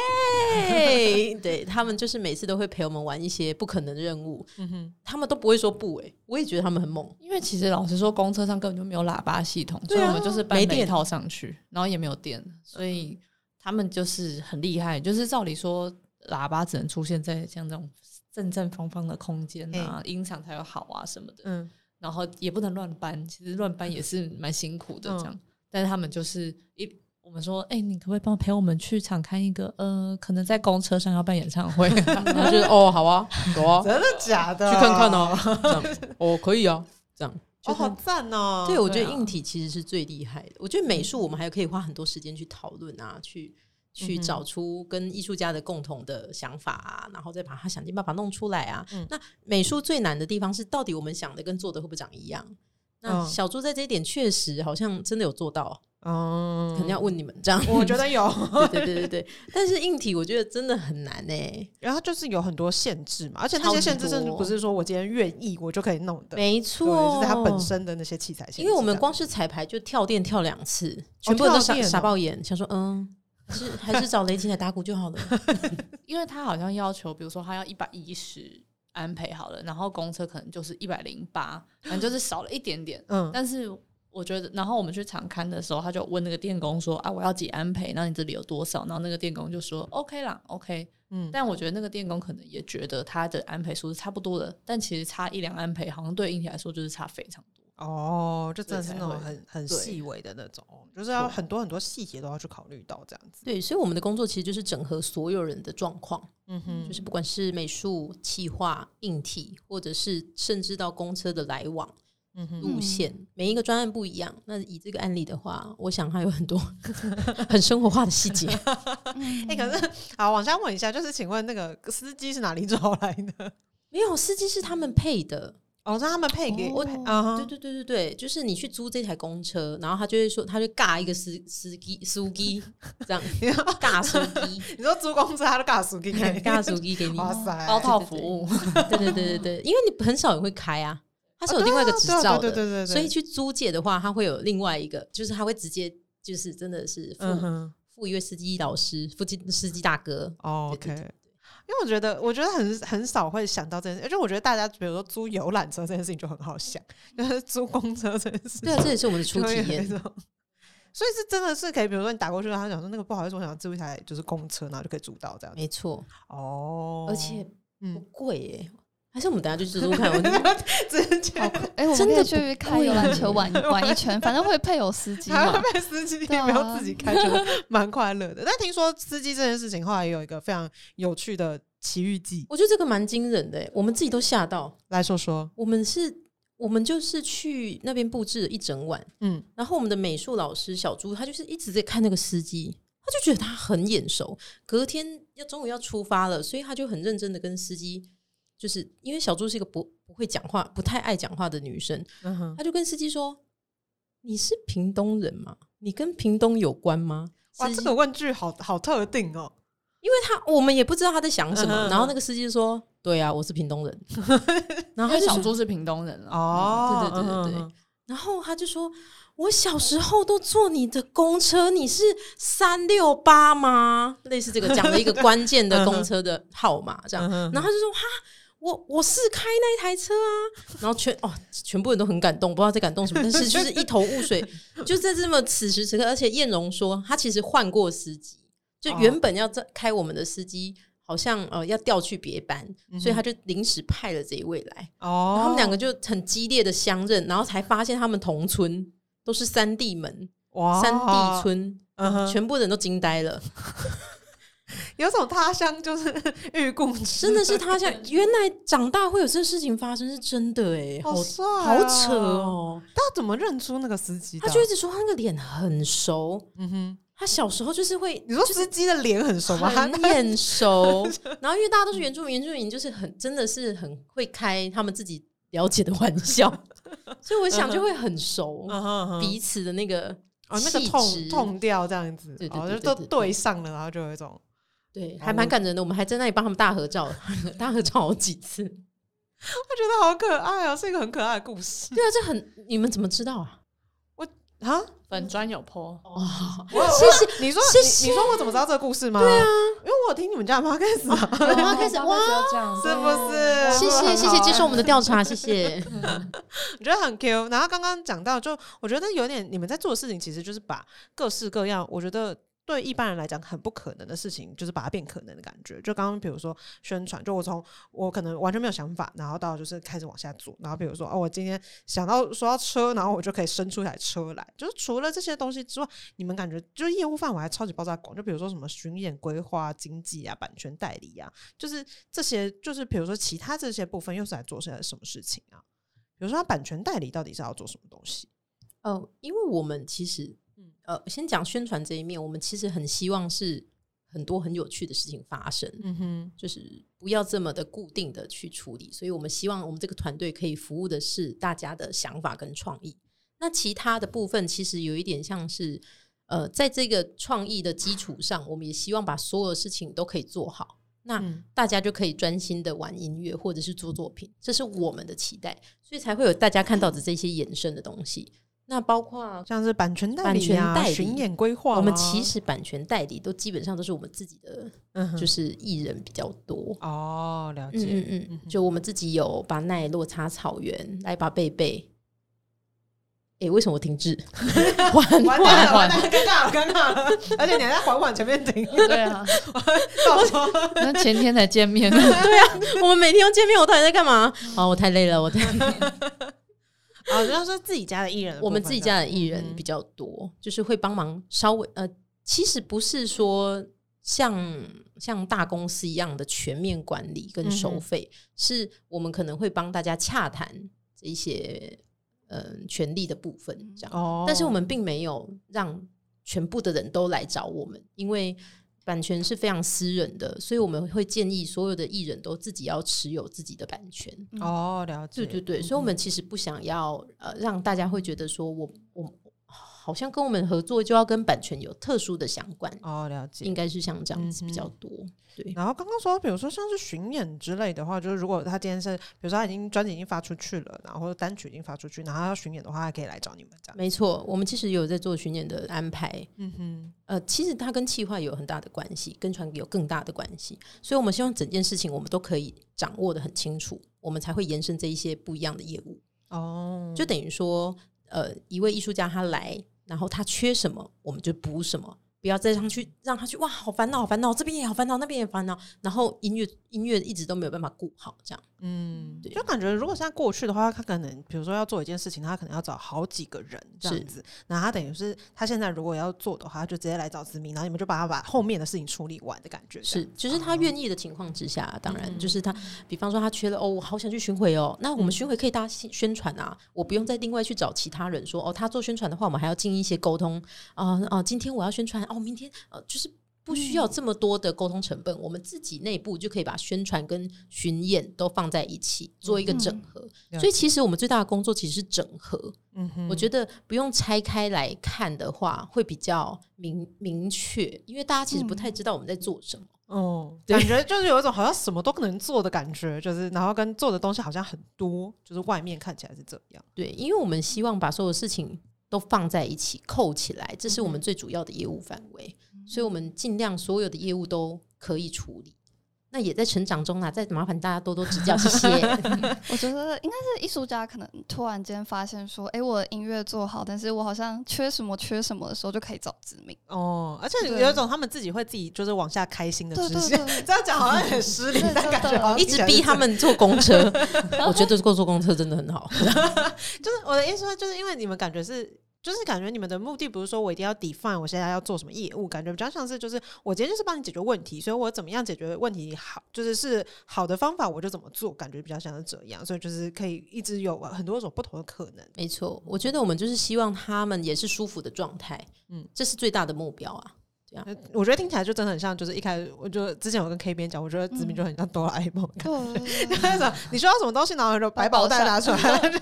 对他们就是每次都会陪我们玩一些不可能的任务，嗯哼，他们都不会说不哎，我也觉得他们很猛，因为其实老实说，公车上根本就没有喇叭系统，所以我们就是搬一套上去，然后也没有电，所以他们就是很厉害，就是照理说喇叭只能出现在像这种正正方方的空间啊，音响才有好啊什么的，嗯，然后也不能乱搬，其实乱搬也是蛮辛苦的这样，但是他们就是一。我们说，哎，你可不可以帮陪我们去场看一个？呃，可能在公车上要办演唱会 然后就是哦，好啊，走啊，真的假的？去看看哦，这样哦，可以啊，这样哦，好赞哦！对，我觉得硬体其实是最厉害的。我觉得美术我们还可以花很多时间去讨论啊，去去找出跟艺术家的共同的想法啊，然后再把它想尽办法弄出来啊。那美术最难的地方是，到底我们想的跟做的会不会长一样？那小猪在这一点确实好像真的有做到。哦，肯定要问你们这样，我觉得有，对对对对对。但是硬体我觉得真的很难呢，然后就是有很多限制嘛，而且那些限制甚至不是说我今天愿意我就可以弄的，没错，就是它本身的那些器材。因为我们光是彩排就跳电跳两次，全部都傻傻爆眼，想说嗯，是还是找雷吉来打鼓就好了，因为他好像要求，比如说他要一百一十安培好了，然后公车可能就是一百零八，反正就是少了一点点，嗯，但是。我觉得，然后我们去场刊的时候，他就问那个电工说：“啊，我要几安培？那你这里有多少？”然后那个电工就说：“OK 啦，OK。”嗯，但我觉得那个电工可能也觉得他的安培数是差不多的，但其实差一两安培，好像对硬体来说就是差非常多。哦，就真的是那种很很细微的那种，就是要很多很多细节都要去考虑到这样子。对，所以我们的工作其实就是整合所有人的状况，嗯哼，就是不管是美术、企划、硬体，或者是甚至到公车的来往。路线每一个专案不一样。那以这个案例的话，我想它有很多 很生活化的细节。哎，可是好，往下问一下，就是请问那个司机是哪里找来的？没有，司机是他们配的。哦，让他们配给我。对对对对对，就是你去租这台公车，然后他就会说，他就尬一个司司机司机这样，尬司机。你说租公车，他就尬司机，尬司机给你，哇塞，包套服务。对对对对对，因为你很少人会开啊。它是有另外一个执照的，所以去租借的话，它会有另外一个，就是他会直接就是真的是付付一位司机老师，付机司机大哥。OK，因为我觉得我觉得很很少会想到这件事，而且我觉得大家比如说租游览车这件事情就很好想，就是租公车这件事。对啊，这也是我们的初体验。所以是真的是可以，比如说你打过去，他讲说那个不好意思，我想租一台就是公车，然后就可以租到这样。没错，哦，而且不贵耶。还是我们等下去自助看，我真的 哎，我们可以去开游览车玩玩一圈，反正会配有司机嘛，配司机，不要自己开，车，蛮快乐的。但听说司机这件事情后来也有一个非常有趣的奇遇记，我觉得这个蛮惊人的，我们自己都吓到。来说说，我们是，我们就是去那边布置了一整晚，嗯，然后我们的美术老师小朱，他就是一直在看那个司机，他就觉得他很眼熟。隔天要中午要出发了，所以他就很认真的跟司机。就是因为小猪是一个不不会讲话、不太爱讲话的女生，她就跟司机说：“你是屏东人吗？你跟屏东有关吗？”哇，这个问句好好特定哦，因为他我们也不知道他在想什么。然后那个司机说：“对啊，我是屏东人。”然后小猪是屏东人哦，对对对对对。然后他就说：“我小时候都坐你的公车，你是三六八吗？”类似这个讲了一个 关键的公车的号码，这样。然后他就说：“哈。”我我是开那台车啊，然后全哦，全部人都很感动，不知道在感动什么，但是就是一头雾水。就在这么此时此刻，而且燕荣说他其实换过司机，就原本要在开我们的司机，好像呃要调去别班，所以他就临时派了这一位来。哦，他们两个就很激烈的相认，然后才发现他们同村都是三地门，哇，三地村，全部人都惊呆了。有种他乡就是 遇故知，真的是他乡。原来长大会有这事情发生，是真的哎，好帅，好扯哦！他怎么认出那个司机？他就一直说他那个脸很熟。嗯哼，他小时候就是会，你说司机的脸很熟吗？很眼熟。然后因为大家都是原住民，原住民就是很真的是很会开他们自己了解的玩笑，所以我想就会很熟彼此的那个哦那个痛痛调这样子，然后就都对上了，然后就有一种。对，还蛮感人的。我们还在那里帮他们大合照，大合照好几次，我觉得好可爱啊，是一个很可爱的故事。对啊，这很你们怎么知道啊？我啊，粉砖有泼哇，谢谢你说，你说我怎么知道这个故事吗？对啊，因为我听你们家的 podcast 啊，podcast 哇，是不是？谢谢谢谢接受我们的调查，谢谢。我觉得很 Q。然后刚刚讲到，就我觉得有点你们在做的事情，其实就是把各式各样，我觉得。对一般人来讲很不可能的事情，就是把它变可能的感觉。就刚刚比如说宣传，就我从我可能完全没有想法，然后到就是开始往下做。然后比如说哦，我今天想到说要车，然后我就可以生出一台车来。就是除了这些东西之外，你们感觉就是业务范围还超级爆炸广。就比如说什么巡演、规划、经济啊、版权代理啊，就是这些，就是比如说其他这些部分又是来做些什么事情啊？比如说版权代理到底是要做什么东西？哦，因为我们其实。呃，先讲宣传这一面，我们其实很希望是很多很有趣的事情发生。嗯哼，就是不要这么的固定的去处理。所以我们希望我们这个团队可以服务的是大家的想法跟创意。那其他的部分其实有一点像是，呃，在这个创意的基础上，我们也希望把所有的事情都可以做好。那大家就可以专心的玩音乐，或者是做作品，这是我们的期待，所以才会有大家看到的这些衍生的东西。那包括像是版权代理啊、巡演规划，我们其实版权代理都基本上都是我们自己的，就是艺人比较多哦。了解，嗯嗯嗯，就我们自己有把奈落差草原来把贝贝。哎，为什么我停滞？缓缓缓，尴尬了，尴尬了！而且你还在缓缓前面停。对啊，那前天才见面。对啊，我们每天都见面，我到底在干嘛？啊，我太累了，我主要说自己家的艺人，我们自己家的艺人比较多，就是会帮忙稍微呃，其实不是说像像大公司一样的全面管理跟收费，是我们可能会帮大家洽谈这些。嗯，权利的部分这样，哦但是我们并没有让全部的人都来找我们，因为版权是非常私人的，所以我们会建议所有的艺人都自己要持有自己的版权。哦，了解，对对对，所以我们其实不想要呃让大家会觉得说我我。好像跟我们合作就要跟版权有特殊的相关哦，了解，应该是像这样子比较多。对，然后刚刚说，比如说像是巡演之类的话，就是如果他今天是，比如说他已经专辑已经发出去了，然后单曲已经发出去，然后要巡演的话，他可以来找你们这样。没错，我们其实有在做巡演的安排。嗯哼，呃，其实它跟企划有很大的关系，跟传有更大的关系，所以我们希望整件事情我们都可以掌握的很清楚，我们才会延伸这一些不一样的业务。哦，就等于说，呃，一位艺术家他来。然后他缺什么，我们就补什么。不要再上去让他去哇，好烦恼，好烦恼，这边也好烦恼，那边也烦恼。然后音乐音乐一直都没有办法顾好，这样，嗯，就感觉如果现在过去的话，他可能比如说要做一件事情，他可能要找好几个人这样子。那他等于是他现在如果要做的话，他就直接来找子明，然后你们就把他把后面的事情处理完的感觉。是，就是他愿意的情况之下，当然就是他，比方说他缺了哦，我好想去巡回哦，那我们巡回可以大家宣传啊，我不用再另外去找其他人说哦，他做宣传的话，我们还要进一些沟通啊啊，今天我要宣传哦，明天呃。就是不需要这么多的沟通成本，我们自己内部就可以把宣传跟巡演都放在一起做一个整合。所以其实我们最大的工作其实是整合。嗯哼，我觉得不用拆开来看的话，会比较明明确，因为大家其实不太知道我们在做什么。哦，感觉就是有一种好像什么都能做的感觉，就是然后跟做的东西好像很多，就是外面看起来是这样。对，因为我们希望把所有事情都放在一起扣起来，这是我们最主要的业务范围。所以，我们尽量所有的业务都可以处理。那也在成长中啊，再麻烦大家多多指教，谢谢。我觉得应该是艺术家可能突然间发现说，哎，我的音乐做好，但是我好像缺什么缺什么的时候，就可以找知名哦。而且有一种他们自己会自己就是往下开心的直线，这样讲好像很失礼，但感觉一直逼他们坐公车。我觉得坐坐公车真的很好。就是我的意思说，就是因为你们感觉是。就是感觉你们的目的不是说我一定要 define 我现在要做什么业务，感觉比较像是就是我今天就是帮你解决问题，所以我怎么样解决问题好，就是是好的方法我就怎么做，感觉比较像是这样，所以就是可以一直有很多种不同的可能。没错，我觉得我们就是希望他们也是舒服的状态，嗯，这是最大的目标啊。我觉得听起来就真的很像，就是一开始我就之前有跟 K 边讲，我觉得子明就很像哆啦 A 梦感觉。那种你说要什么东西，然后就百宝袋拿出来，就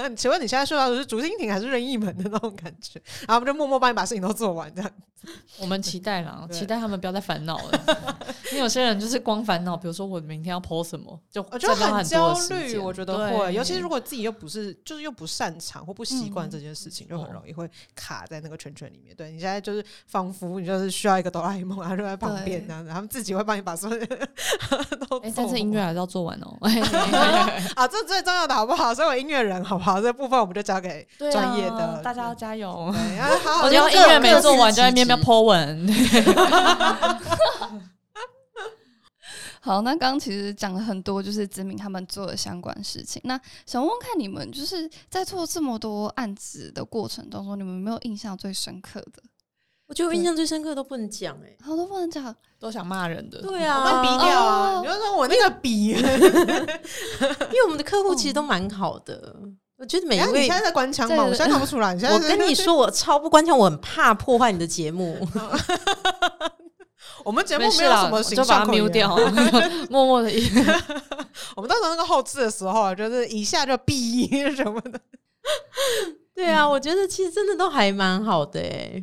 是 请问你现在需要的是竹蜻蜓还是任意门的那种感觉？然后我们就默默帮你把事情都做完，这样。我们期待啦，期待他们不要再烦恼了。因为有些人就是光烦恼，比如说我明天要 po 什么，就就很焦虑。我觉得会，尤其是如果自己又不是，就是又不擅长或不习惯这件事情，就很容易会卡在那个圈圈里面。对你现在就是仿佛你就是需要一个哆啦 A 梦啊，就在旁边这样子，他们自己会帮你把所有 都。哎，但是音乐还是要做完哦。啊，这最重要的好不好？作为音乐人，好不好？这部分我们就交给专业的，大家要加油。我觉得音乐没做完就在面面 po 文。好，那刚刚其实讲了很多，就是子明他们做的相关事情。那想问看你们，就是在做这么多案子的过程当中，你们有没有印象最深刻的？我觉得我印象最深刻都不能讲，哎，好多不能讲，都想骂人的。对啊，比掉啊！你就说我那个比，因为我们的客户其实都蛮好的。我觉得每一位你现在在关枪吗？我现在看不出来。我跟你说，我超不关枪，我很怕破坏你的节目。我们节目没有什么形就把它象可 mute 掉，默默的。我们到时候那个后置的时候啊，就是一下就哔什么的。对啊，我觉得其实真的都还蛮好的哎。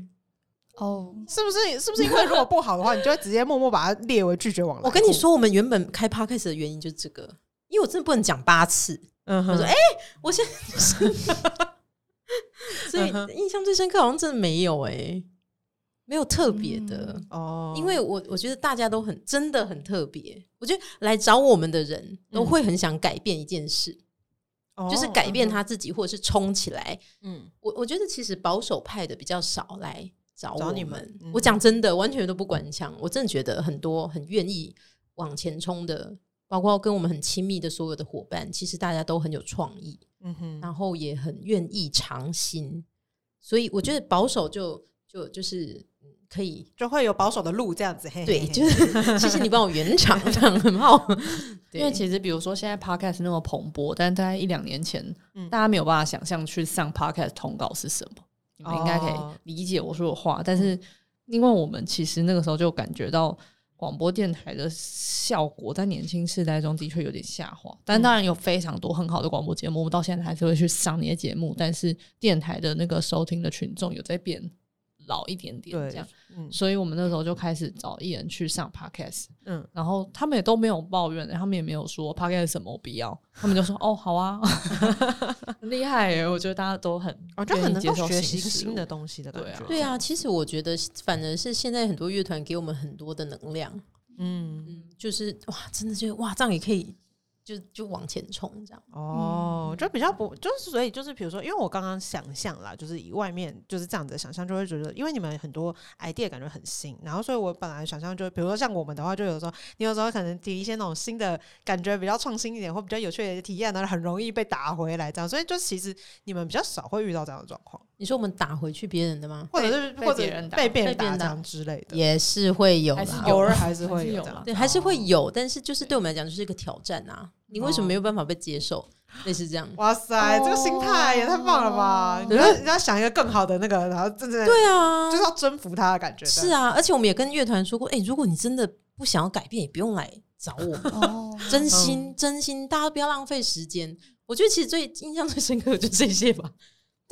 哦，是不是？是不是因为如果不好的话，你就会直接默默把它列为拒绝往来？我跟你，说，我们原本开 podcast 的原因就是这个，因为我真的不能讲八次。我说，哎、我现在是，所以印象最深刻好像真的没有哎、没有特别的。嗯哦，因为我我觉得大家都很真的很特别，我觉得来找我们的人都会很想改变一件事，哦就是改变，他自己或者是冲起来。嗯我我觉得其实保守派的比较少来找找我们。你们嗯我讲真的，完全都不管腔。我真的觉得很多很愿意往前冲的，包括跟我们很亲密的所有的伙伴，其实大家都很有创意，嗯哼，然后也很愿意尝新。所以我觉得保守就就就是嗯可以。就会有保守的路这样子。嘿嘿对，就是谢谢你帮我圆场，这样很好。因为其实比如说现在 podcast 那么蓬勃，但大概一两年前，嗯大家没有办法想象去上 podcast 通告是什么。你们应该可哦以理解我说的话，但是因为我们其实那个时候就感觉到广播电台的效果在年轻世代中的确有点下滑，但当然有非常多很好的广播节目，我们到现在还是会去上那些节目，但是电台的那个收听的群众有在变老一点点，对这样，嗯。所以我们那时候就开始找艺人去上 podcast，嗯，然后他们也都没有抱怨，他们也没有说 podcast 什么我不要，他们就说哦好啊，厉害耶！我觉得大家都很我觉得很能接受够学习新新的东西的感对啊。觉。对啊，其实我觉得反而是现在很多乐团给我们很多的能量，嗯，嗯，就是哇，真的觉得哇，这样也可以，就就往前冲这样。哦，就比较不，就是所以就是比如说，因为我刚刚想象啦，就是以外面就是这样子的想象，就会觉得，因为你们很多 idea 感觉很新，然后所以我本来想象就，比如说像我们的话，就有时候你有时候可能提一些那种新的感觉比较创新一点或比较有趣的体验呢，很容易被打回来这样，所以就其实你们比较少会遇到这样的状况，你说我们打回去别人的吗？或者是被或者别人打被别人打之类的，也是会有啦，还是有偶尔还是会有。对，还是会有，但是就是对我们来讲就是一个挑战啊！你为什么哦没有办法被接受？类似这样。哇塞，这个心态也太棒了吧！哦你要你要想一个更好的那个，然后真正对啊，就是要征服他的感觉。是啊，而且我们也跟乐团说过，哎、如果你真的不想要改变，也不用来找我们，哦，真心真心，大家不要浪费时间。我觉得其实最印象最深刻的就这些吧。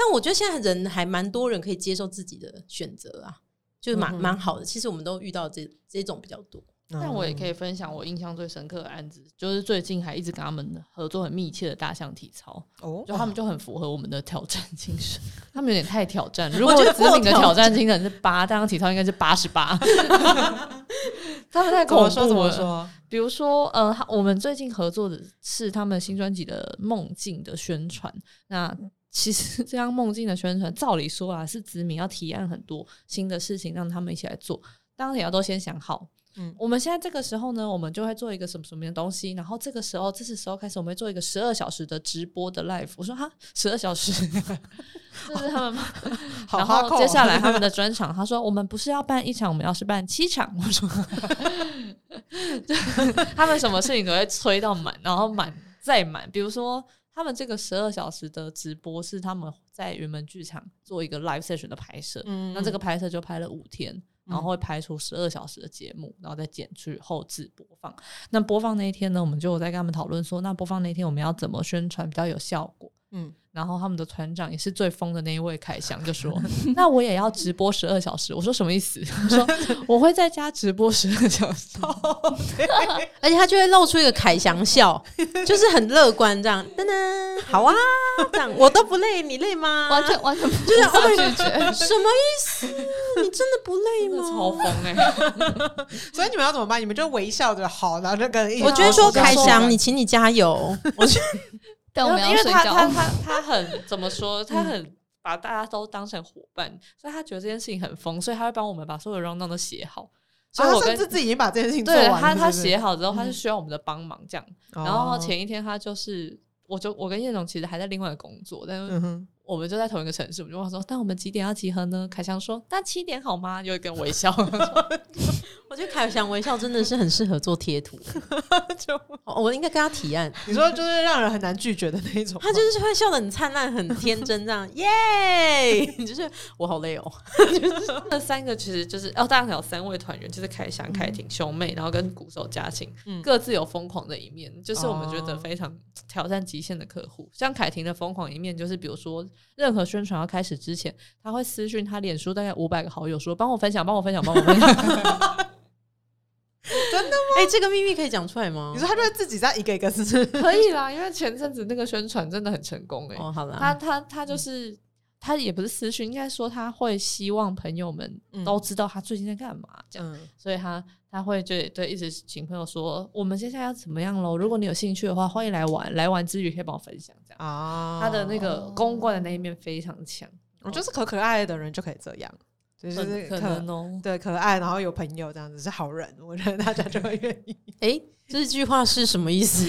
但我觉得现在人还蛮多人可以接受自己的选择啊，就是蛮蛮好的。其实我们都遇到这这种比较多。但我也可以，分享我印象最深刻的案子，就是最近还一直跟他们合作很密切的大象体操，哦就他们就很符合我们的挑战精神，他们有点太挑战。如果子敏的挑挑战精神是八，大象体操应该是八十八，他们太恐怖怎么说怎么了。说？比如说，呃，他我们最近合作的是他们新专辑的《梦境》的宣传。那其实这样梦境的宣传，照理说啊，是子敏要提案很多新的事情，让他们一起来做。当然也要都先想好。嗯我们现在这个时候呢，我们就会做一个什么什么的东西，然后这个时候，这是时候开始，我们会做一个十二小时的直播的 live。我说哈，十二小时，这是他们吗。好然后接下来他们的专场，他说我们不是要办一场，我们要是办七场。我说，他们什么事情都会催到满，然后满再满。比如说，他们这个十二小时的直播是他们在云门剧场做一个 live session 的拍摄，嗯那这个拍摄就拍了五天。然后会拍出十二小时的节目，然后再剪去后置播放。那播放那一天呢，我们就在跟他们讨论说，那播放那一天我们要怎么宣传比较有效果？嗯，然后他们的团长也是最疯的那一位凯翔就说：“那我也要直播十二小时。”我说：“什么意思？”他说：“我会在家直播十二小时。而且他就会露出一个凯翔笑，就是很乐观这样。噔噔，好啊，这样我都不累，你累吗？完全完全不知道拒绝。什么意思？你真的不累吗？超疯哎、所以你们要怎么办？你们就微笑着好，然后就跟我觉得说凯翔，你请你加油。我觉得但我们要睡觉。他他他很怎么说？他很把大家都当成伙伴，所以他觉得这件事情很疯，所以他会帮我们把所有的 round down 都写好。所以啊我跟他甚至自己已经把这件事情做对完了，他他写好之后，他是嗯需要我们的帮忙这样。哦然后前一天他就是，我就我跟叶总其实还在另外的工作，但是我们就在同一个城市，我们就问说：“那我们几点要集合呢？”凯翔说：“那七点好吗？”有一个微笑。我觉得凯翔微笑真的是很适合做贴图，就我应该跟他提案。你说就是让人很难拒绝的那种，他就是会笑得很灿烂、很天真，这样耶！就是我好累哦。就是那三个其实就是哦，当然有三位团员，就是凯翔、凯婷兄妹，然后跟鼓手嘉庆，各自有疯狂的一面，就是我们觉得非常挑战极限的客户。像凯婷的疯狂一面，就是比如说任何宣传要开始之前，他会私讯他脸书大概五百个好友说：“帮我分享，帮我分享，帮我分享。”真的吗？哎，这个秘密可以讲出来吗？你说他就会自己在一个一个字，可以啦，因为前阵子那个宣传真的很成功哎。哦，好了，他他他就是他也不是私讯，应该说他会希望朋友们都知道他最近在干嘛这样，所以他他会就对一直请朋友说我们接下来要怎么样喽？如果你有兴趣的话，欢迎来玩，来玩之余可以帮我分享这样啊。他的那个公关的那一面非常强，我就是可可爱的人就可以这样。就是可能哦，对，可爱，然后有朋友这样子是好人，我觉得大家就会愿意。哎，这句话是什么意思？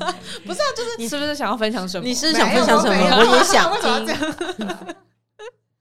不是啊，就是你是不是想要分享什么？你是想分享什么？我也想听。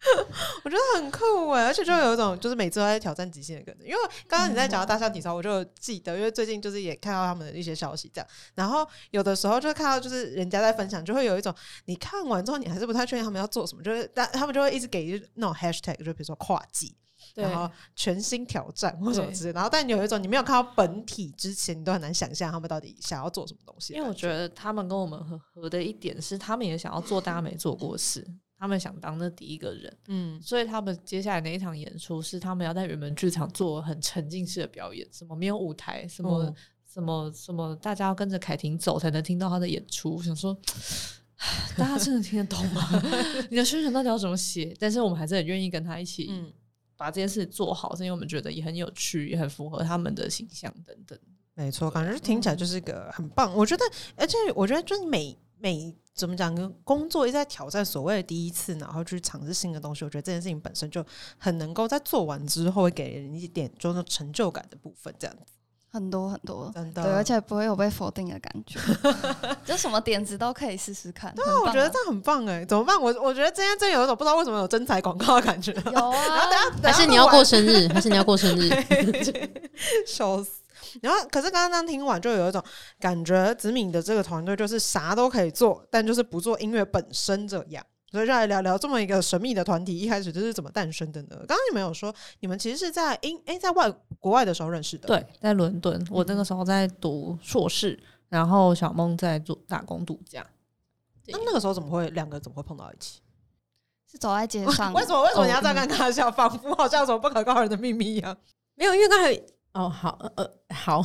我觉得很酷哎，而且就有一种就是每次都在挑战极限的感觉。因为刚刚你在讲到大象体操，我就记得，因为最近就是也看到他们的一些消息这样。然后有的时候就会看到，就是人家在分享，就会有一种你看完之后，你还是不太确定他们要做什么，就是但他们就会一直给那种 hashtag，就比如说跨季，然后全新挑战或什么之类。然后但有一种你没有看到本体之前，你都很难想象他们到底想要做什么东西。因为我觉得他们跟我们合合的一点是，他们也想要做大家没做过事。他们想当那第一个人，嗯，所以他们接下来那一场演出是他们要在原本剧场做很沉浸式的表演，什么没有舞台，什么什么什么，大家要跟着凯婷走才能听到他的演出。想说，大家真的听得懂吗？你的宣传到底要怎么写？但是我们还是很愿意跟他一起，把这件事做好，是因为我们觉得也很有趣，也很符合他们的形象等等。没错，感觉听起来就是一个很棒。我觉得，而且我觉得就是每每。怎么讲？跟工作一直在挑战所谓的第一次，然后去尝试新的东西。我觉得这件事情本身就很能够在做完之后，会给人一点就是成就感的部分。这样子很多很多，真的，对，而且不会有被否定的感觉。就什么点子都可以试试看。对啊，我觉得这样很棒哎！怎么办？我我觉得今天真有一种不知道为什么有真彩广告的感觉。有啊，还是你要过生日？还是你要过生日？笑死！然后，可是刚刚这样听完，就有一种感觉，子敏的这个团队就是啥都可以做，但就是不做音乐本身这样。所以就来聊聊这么一个神秘的团体，一开始就是怎么诞生的呢？刚刚你们有说，你们其实是在英诶，在外国外的时候认识的，对，在伦敦，我那个时候在读硕士，然后小梦在做打工度假。那那个时候怎么会两个怎么会碰到一起？是走在街上？为什么？为什么你要这样跟他笑？仿佛好像什么不可告人的秘密一样？没有，因为刚才。哦，好，呃，好，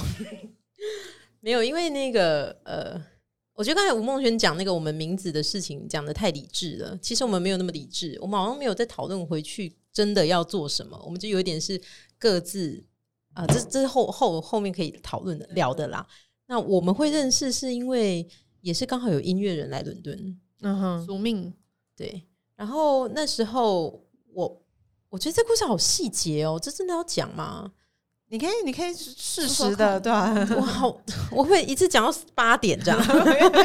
没有，因为那个，呃，我觉得刚才吴梦轩讲那个我们名字的事情讲的太理智了。其实我们没有那么理智，我们好像没有在讨论回去真的要做什么，我们就有一点是各自啊，这这是后后后面可以讨论的聊的啦。那我们会认识是因为也是刚好有音乐人来伦敦，嗯哼，宿命对。然后那时候我我觉得这故事好细节哦，这真的要讲吗？你可以，你可以适时的，对吧？我好，我会一次讲到八点这样。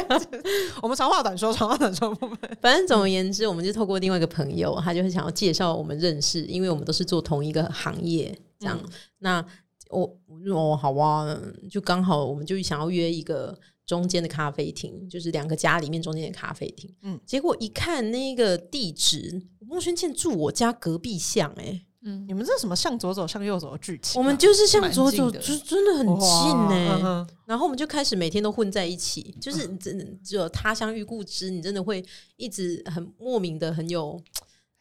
我们长话短说，长话短说。反正总而言之，我们就透过另外一个朋友，他就是想要介绍我们认识，因为我们都是做同一个行业，这样。那我我好啊，就刚好我们就想要约一个中间的咖啡厅，就是两个家里面中间的咖啡厅。嗯，结果一看那个地址，孟轩倩住我家隔壁巷，哎。嗯，你们这什么向左走向右走的剧情？我们就是向左走，就真的很近呢。然后我们就开始每天都混在一起，就是真的只有他乡遇故知，你真的会一直很莫名的很有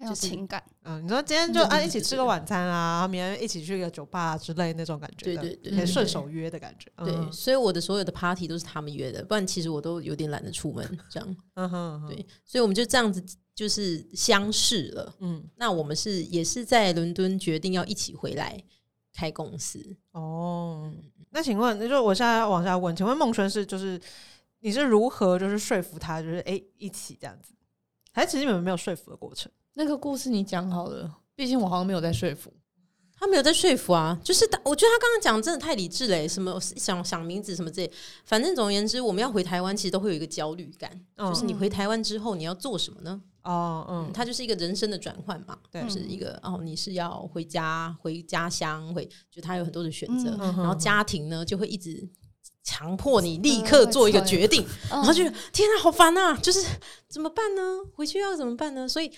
很有情感。嗯，你说今天就啊一起吃个晚餐啊，明天一起去个酒吧之类那种感觉，对对对，可以顺手约的感觉。对，所以我的所有的 party 都是他们约的，不然其实我都有点懒得出门这样。嗯哼，对，所以我们就这样子。就是相识了，嗯，那我们是也是在伦敦决定要一起回来开公司哦。那请问，那就我现在往下问，请问孟轩是就是你是如何就是说服他，就是哎一起这样子？还是其实你们没有说服的过程？那个故事你讲好了，毕竟我好像没有在说服他，没有在说服啊。就是他，我觉得他刚刚讲真的太理智了，什么想想名字什么之类，反正总而言之，我们要回台湾，其实都会有一个焦虑感，就是你回台湾之后你要做什么呢？哦，嗯，它就是一个人生的转换嘛，对就是一个哦，你是要回家回家乡，会就他有很多的选择，嗯然后家庭呢就会一直强迫你立刻做一个决定，然然后就天啊，好烦啊！就是怎么办呢？回去要怎么办呢？所以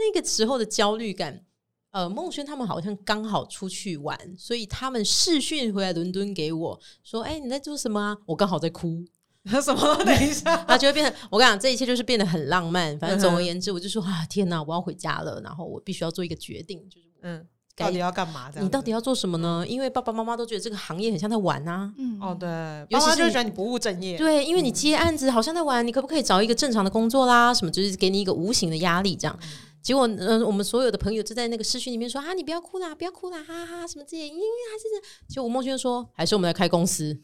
那个时候的焦虑感，呃，孟轩他们好像刚好出去玩，所以他们视讯回来伦敦给我说：“哎、你在做什么啊？”我刚好在哭，什么？等一下，他就会变成我跟你讲，这一切就是变得很浪漫。反正总而言之，我就说啊，天哪，我要回家了，然后我必须要做一个决定，就是嗯，到底要干嘛？这样，你到底？要做什么呢？因为爸爸妈妈都觉得这个行业很像在玩啊。嗯哦，对，尤其是你爸妈就会觉得你不务正业，对，因为你接案子好像在玩，你可不可以找一个正常的工作啦？什么就是给你一个无形的压力，这样。结果，呃，我们所有的朋友就在那个视讯里面说啊，你不要哭啦，不要哭啦，哈哈哈，什么这些，因为还是。就吴梦轩说，还是我们来开公司。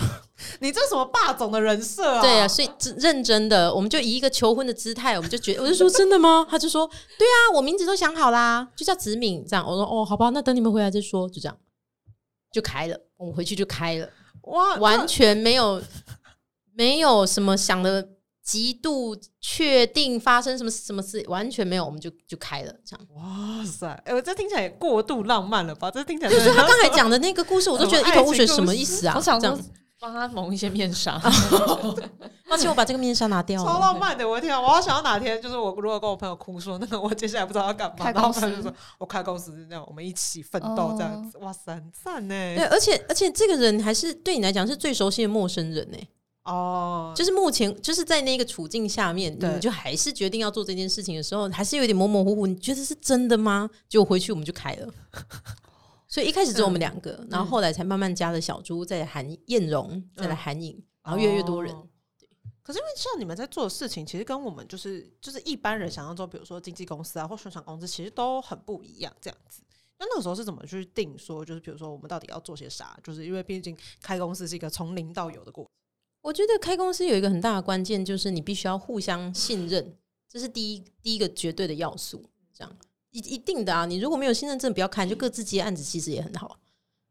你这什么霸总的人设啊？对啊，所以认真的，我们就以一个求婚的姿态，我们就觉得，我就说真的吗？他就说，对啊，我名字都想好啦，就叫子敏。这样，我说哦，好吧，那等你们回来再说，就这样，就开了。我们回去就开了。哇，完全没有没有什么想的极度确定发生什么什么事，完全没有，我们就就开了这样。哇塞，哎，我这听起来也过度浪漫了吧？这听起来 就是他刚才讲的那个故事，我都觉得一头雾水，什么意思啊？我想说这样，帮他蒙一些面纱。而且，我把这个面纱拿掉了超。浪漫的，我的天啊！我好想要哪天，就是我如果跟我朋友哭说，那个我接下来不知道要干嘛，然后开公司朋友就说我开公司，这样我们一起奋斗，这样子，哇塞，很赞呢！对，而且而且这个人还是对你来讲是最熟悉的陌生人呢、哦，就是目前就是在那个处境下面，对你就还是决定要做这件事情的时候，还是有点模模糊糊。你觉得是真的吗？结果回去我们就开了。所以一开始只有我们两个，然后后来才慢慢加了小猪，再来韩燕荣，再来韩颖，然后越来越多人。哦可是因为像你们在做的事情，其实跟我们就是就是一般人想象中，比如说经纪公司啊或宣传公司，其实都很不一样。这样子，那那个时候是怎么去定说，就是比如说我们到底要做些啥？就是因为毕竟开公司是一个从零到有的过程。我觉得开公司有一个很大的关键，就是你必须要互相信任，这是第一第一个绝对的要素。这样一一定的啊，你如果没有信任，真的不要开，就各自接案子，其实也很好。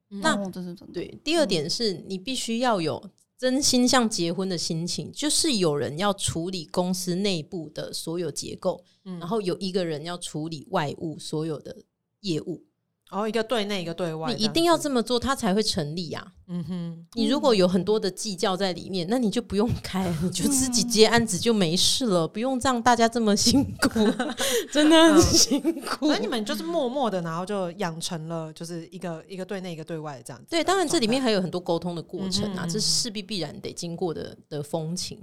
那哦这是真的。对，第二点是你必须要有真心像结婚的心情，就是有人要处理公司内部的所有结构，嗯然后有一个人要处理外务所有的业务，然后一个对内，一个对外，你一定要这么，做，它才会成立啊。嗯哼，你如果有很多的计较在里面，那你就不用开，你就自己接案子就没事了，不用让大家这么辛苦，真的很辛苦所以。你们就是默默的，然后就养成了就是一个一个对内，一个对外这样子。对，当然这里面还有很多沟通的过程啊，嗯哼嗯哼这是势必必然得经过的的风情。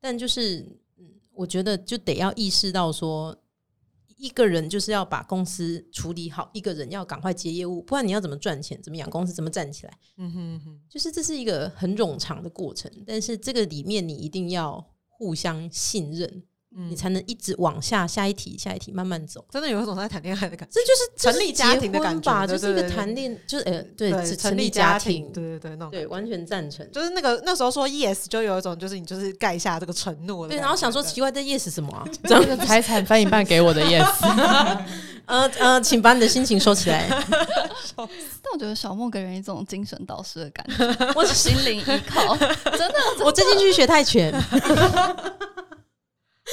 但就是，嗯，我觉得就得要意识到说，一个人就是要把公司处理好，一个人要赶快接业务，不然你要怎么赚钱，怎么养公司，怎么站起来？嗯哼哼，就是这是一个很冗长的过程，但是这个里面你一定要互相信任，嗯你才能一直往下下一题下一题慢慢走。真的有一种在谈恋爱的感觉。这就是成立家庭的感觉吧，就是一个谈恋，就是呃，对，成立家庭，对对对，那种对，完全赞成。就是那个那时候说 yes，就有一种就是你就是盖下这个承诺的对，然后想说奇怪，这 yes 什么啊？这个 财产分一半给我的 yes，呃呃，请把你的心情收起来。但我觉得小莫给人一种精神导师的感觉，我心灵依靠，真的。我最近去学泰拳，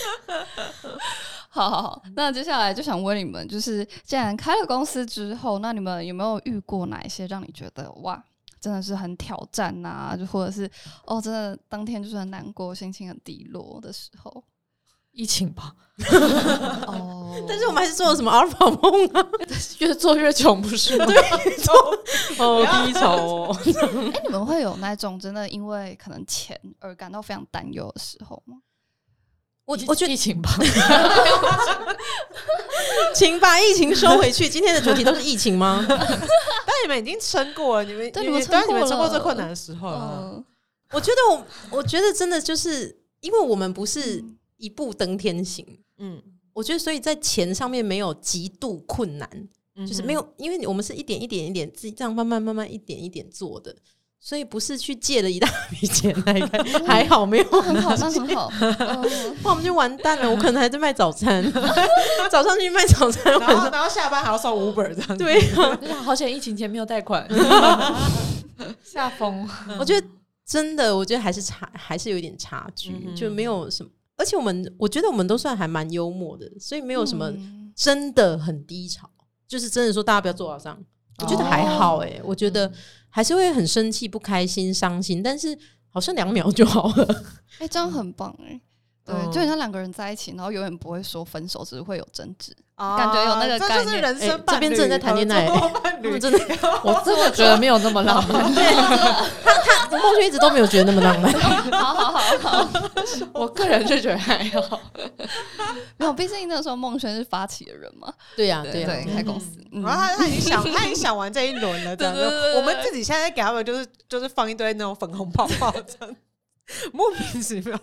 好好好，那接下来就想问你们，就是既然开了公司之后，那你们有没有遇过哪一些让你觉得哇，真的是很挑战呐、就或者是哦，真的当天就是很难过，心情很低落的时候？疫情吧，哦，但是我们还是做了什么阿尔法梦啊？越做越穷，不是吗？哦，低潮哦。哎、你们会有那种真的因为可能钱而感到非常担忧的时候吗？我我觉得，疫情吧，请把疫情收回去。今天的主题都是疫情吗？但你们已经撑过了，你们对你们撑过你们撑过最困难的时候了。嗯，我觉得我，我觉得真的就是，因为我们不是一步登天型，嗯，我觉得所以在钱上面没有极度困难，嗯就是没有，因为我们是一点一点一点自己这样慢慢慢慢一点一点做的，所以不是去借了一大笔钱来开，还好没有那很好，那很好。嗯，那我们就完蛋了。我可能还在卖早餐，早上去卖早餐，晚上然后然后下班还要送 Uber 这样子。对啊，好险疫情前没有贷款，吓疯。我觉得真的，我觉得还是差，还是有一点差距，嗯就没有什么。而且我们我觉得我们都算还蛮幽默的，所以没有什么真的很低潮，就是真的说大家不要坐牢上，我觉得还好哎，我觉得还是会很生气、不开心、伤心，但是好像两秒就好了，哎，这样很棒哎。对，就很像两个人在一起，然后永远不会说分手，只是会有争执，感觉有那个概念。人生这边正在谈恋爱，真的，我 真的觉得没有那么浪漫。他他梦轩一直都没有觉得那么浪漫。好好好好，我个人就觉得还好。没有，毕竟那时候孟轩是发起的人嘛。对呀，对呀，开公司。然后他他已经想 他已经想完这一轮了，这样。我们自己现在给他们就是就是放一堆那种粉红泡泡，这样。莫名其妙。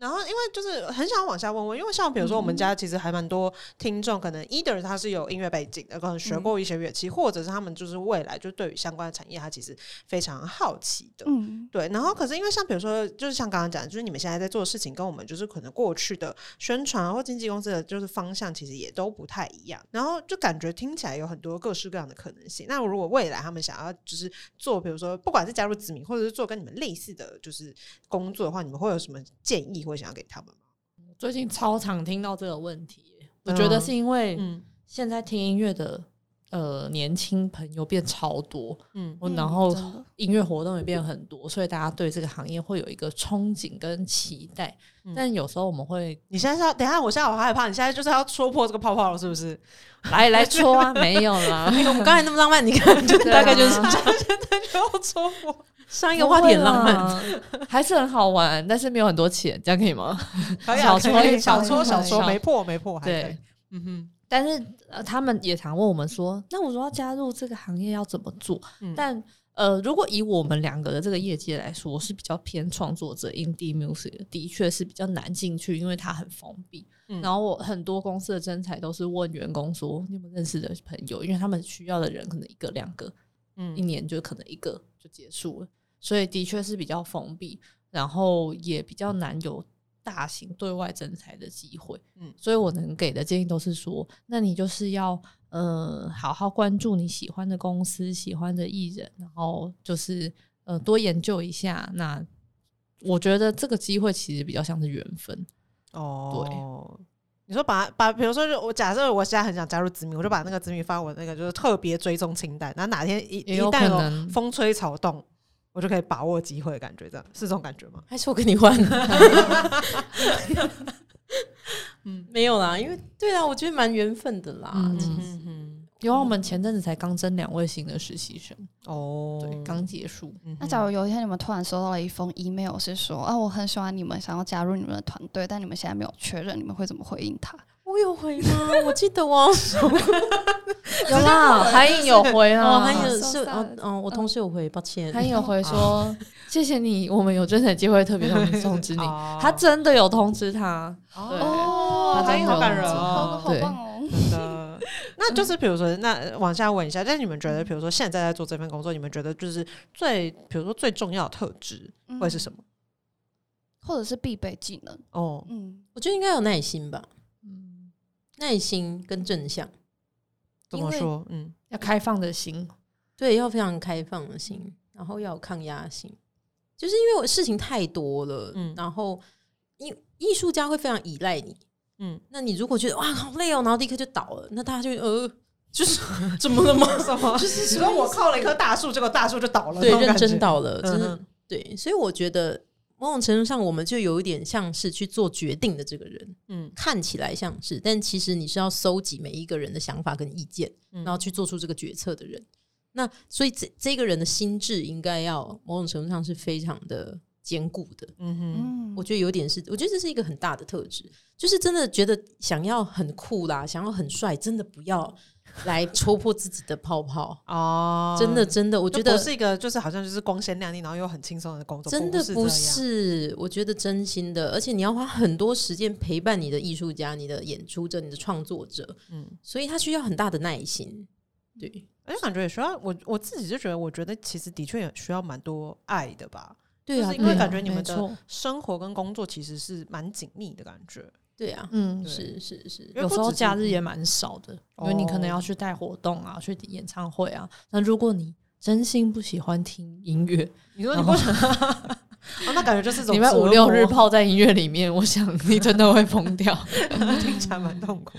然后，因为就是很想往下问问，因为像比如说，我们家其实还蛮多听众，可能 either 他是有音乐背景的，可能学过一些乐器，或者是他们就是未来就对于相关的产业，他其实非常好奇的。嗯，对。然后，可是因为像比如说，就是像刚刚讲，就是你们现在在做的事情，跟我们就是可能过去的宣传或经纪公司的就是方向，其实也都不太一样。然后就感觉听起来有很多各式各样的可能性。那如果未来他们想要就是做，比如说不管是加入子民，或者是做跟你们类似的就是工作的话，你们会有什么建议？会想要给他们吗？最近超常听到这个问题，我觉得是因为现在听音乐的呃年轻朋友变超多，嗯，然后音乐活动也变很多，所以大家对这个行业会有一个憧憬跟期待。但有时候我们会，你现在是要等下，我现在好害怕，你现在就是要戳破这个泡泡了，是不是？来来戳啊，没有啦，我们刚才那么浪漫，你看，就大概就是这样，现在就要戳破。上一个话题很浪漫，还是很好玩，但是没有很多钱，这样可以吗？可以，小戳小戳小戳，没破没破，对，嗯哼。但是呃，他们也常问我们说，那我说要加入这个行业要怎么做？但呃，如果以我们两个的这个业界来说，我是比较偏创作者，indie music 的确是比较难进去，因为它很封闭。然后我很多公司的征才都是问员工说，你有没有认识的朋友？因为他们需要的人可能一个两个，嗯，一年就可能一个就结束了。所以的确是比较封闭，然后也比较难有大型对外征才的机会。嗯，所以我能给的建议都是说，那你就是要呃好好关注你喜欢的公司、喜欢的艺人，然后就是呃多研究一下。那我觉得这个机会其实比较像是缘分。哦，对，你说把把，比如说我假设我现在很想加入子米，我就把那个子米发我那个就是特别追踪清单，然后哪天一一旦风吹草动。我就可以把握机会，感觉这样是这种感觉吗？还是我跟你换？嗯，没有啦，因为对啊，我觉得蛮缘分的啦。嗯嗯，因为我们前阵子才刚征两位新的实习生哦，对，刚结束。那假如有一天你们突然收到了一封 email，是说啊，我很喜欢你们，想要加入你们的团队，但你们现在没有确认，你们会怎么回应他？我有回吗？我记得我 有啦，韩颖有回啊，韩颖是嗯嗯，我同事有回，抱歉，韩颖有回说谢谢你，我们有真的机会特别通知你，他真的有通知他。哦，韩颖好感人哦，好棒哦，真的。那就是比如说，那往下问一下，就是你们觉得，比如说现在在做这份工作，你们觉得就是最，比如说最重要的特质会是什么，或者是必备技能？哦，嗯，我觉得应该有耐心吧。耐心跟正向，怎么说？嗯，要开放的心，对，要非常开放的心，然后要有抗压性，就是因为我事情太多了，嗯，然后艺艺术家会非常依赖你，嗯，那你如果觉得哇好累哦，然后立刻就倒了，那大家就呃，就是怎么了吗？什么？就是说我靠了一棵大树，这个大树就倒了，对，认真倒了，真的对，所以我觉得。某种程度上，我们就有一点像是去做决定的这个人，嗯，看起来像是，但其实你是要搜集每一个人的想法跟意见，然后去做出这个决策的人。那所以这这个人的心智应该要某种程度上是非常的坚固的。嗯哼，我觉得有点是，我觉得这是一个很大的特质，就是真的觉得想要很酷啦，想要很帅，真的不要。来戳破自己的泡泡哦！真的，真的，我觉得是一个，就是好像就是光鲜亮丽，然后又很轻松的工作，真的不是。我觉得真心的，而且你要花很多时间陪伴你的艺术家、你的演出者、你的创作者，嗯，所以他需要很大的耐心。对，而且感觉也需要我我自己就觉得，我觉得其实的确也需要蛮多爱的吧。对啊，因为感觉你们的生活跟工作其实是蛮紧密的感觉。对啊，嗯，是是是，有时候假日也蛮少的，因为你可能要去带活动啊，去演唱会啊。那如果你真心不喜欢听音乐，你说你不想，哦，那感觉就是 你们五六日泡在音乐里面，我想你真的会疯掉，听起来蛮痛苦。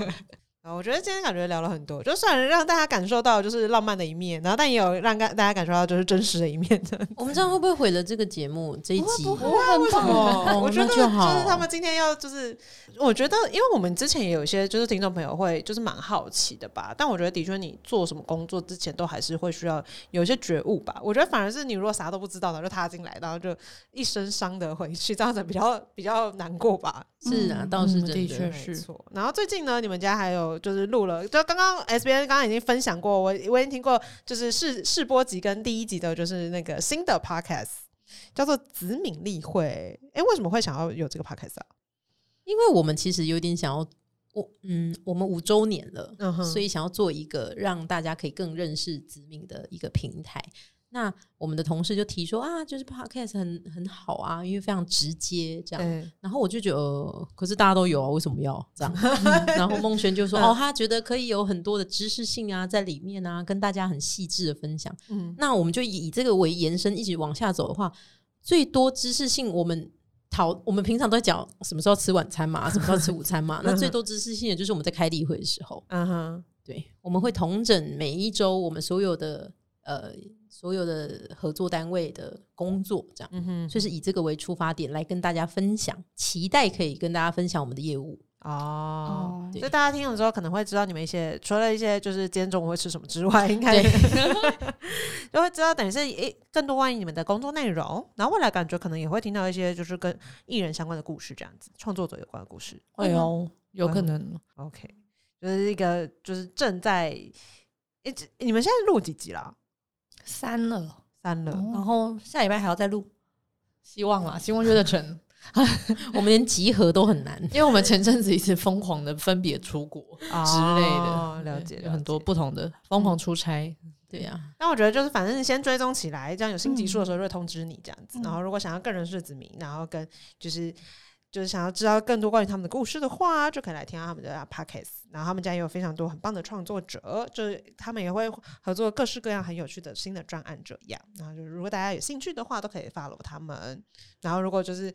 啊，我觉得今天感觉聊了很多，就算让大家感受到就是浪漫的一面，然后但也有让大大家感受到就是真实的一面。我们这样会不会毁了这个节目这一集？不会，为什么？我觉得就是他们今天要就是，我觉得因为我们之前也有一些就是听众朋友会就是蛮好奇的吧，但我觉得的确你做什么工作之前都还是会需要有一些觉悟吧。我觉得反而是你如果啥都不知道，然后就踏进来，然后就一身伤的回去，这样子比较比较难过吧。是啊，倒是的确是错。然后最近呢，你们家还有就是录了。就刚刚 S B N 刚刚已经分享过，我我已经听过，就是试试播集跟第一集的，就是那个新的 podcast，叫做子敏例会。哎，为什么会想要有这个 podcast 啊？因为我们其实有点想要，我嗯，我们五周年了，所以想要做一个让大家可以更认识子敏的一个平台。那我们的同事就提说啊，就是 podcast 很很好啊，因为非常直接这样。然后我就觉得，可是大家都有啊，为什么要这样？然后孟轩就说，哦，他觉得可以有很多的知识性啊在里面啊，跟大家很细致的分享。嗯，那我们就以这个为延伸，一直往下走的话，最多知识性我们讨，我们平常都在讲什么时候吃晚餐嘛，什么时候吃午餐嘛。那最多知识性的就是我们在开例会的时候。嗯哼，对，我们会同整每一周我们所有的呃。所有的合作单位的工作，这样，所以是以这个为出发点来跟大家分享，期待可以跟大家分享我们的业务哦。所以大家听了之后，可能会知道你们一些除了一些就是今天中午会吃什么之外，应该 就会知道等于是诶更多关于你们的工作内容。然后未来感觉可能也会听到一些就是跟艺人相关的故事，这样子创作者有关的故事。会哦，有可能。OK，就是一个就是正在诶，你们现在录几集了？删了，删了，然后下礼拜还要再录，希望啦，希望约得成。我们连集合都很难，因为我们前阵子一直疯狂的分别出国之类的，了解有很多不同的疯狂出差。对呀，那我觉得就是反正先追踪起来，这样有新集数的时候就会通知你这样子。然后如果想要个人设子名，然后跟就是。就是想要知道更多关于他们的故事的话，就可以来听他们的 podcast。然后他们家也有非常多很棒的创作者，就是他们也会合作各式各样很有趣的新的专案这样。然后就是如果大家有兴趣的话，都可以 follow 他们。然后如果就是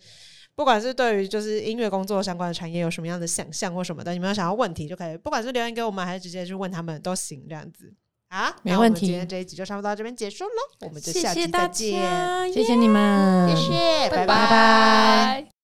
不管是对于就是音乐工作相关的产业有什么样的想象或什么的，你们有想要问题就可以，不管是留言给我们还是直接去问他们都行，这样子。啊，没问题。今天这一集就差不多到这边结束了，我们就下期再见。谢谢你们，谢谢，拜拜。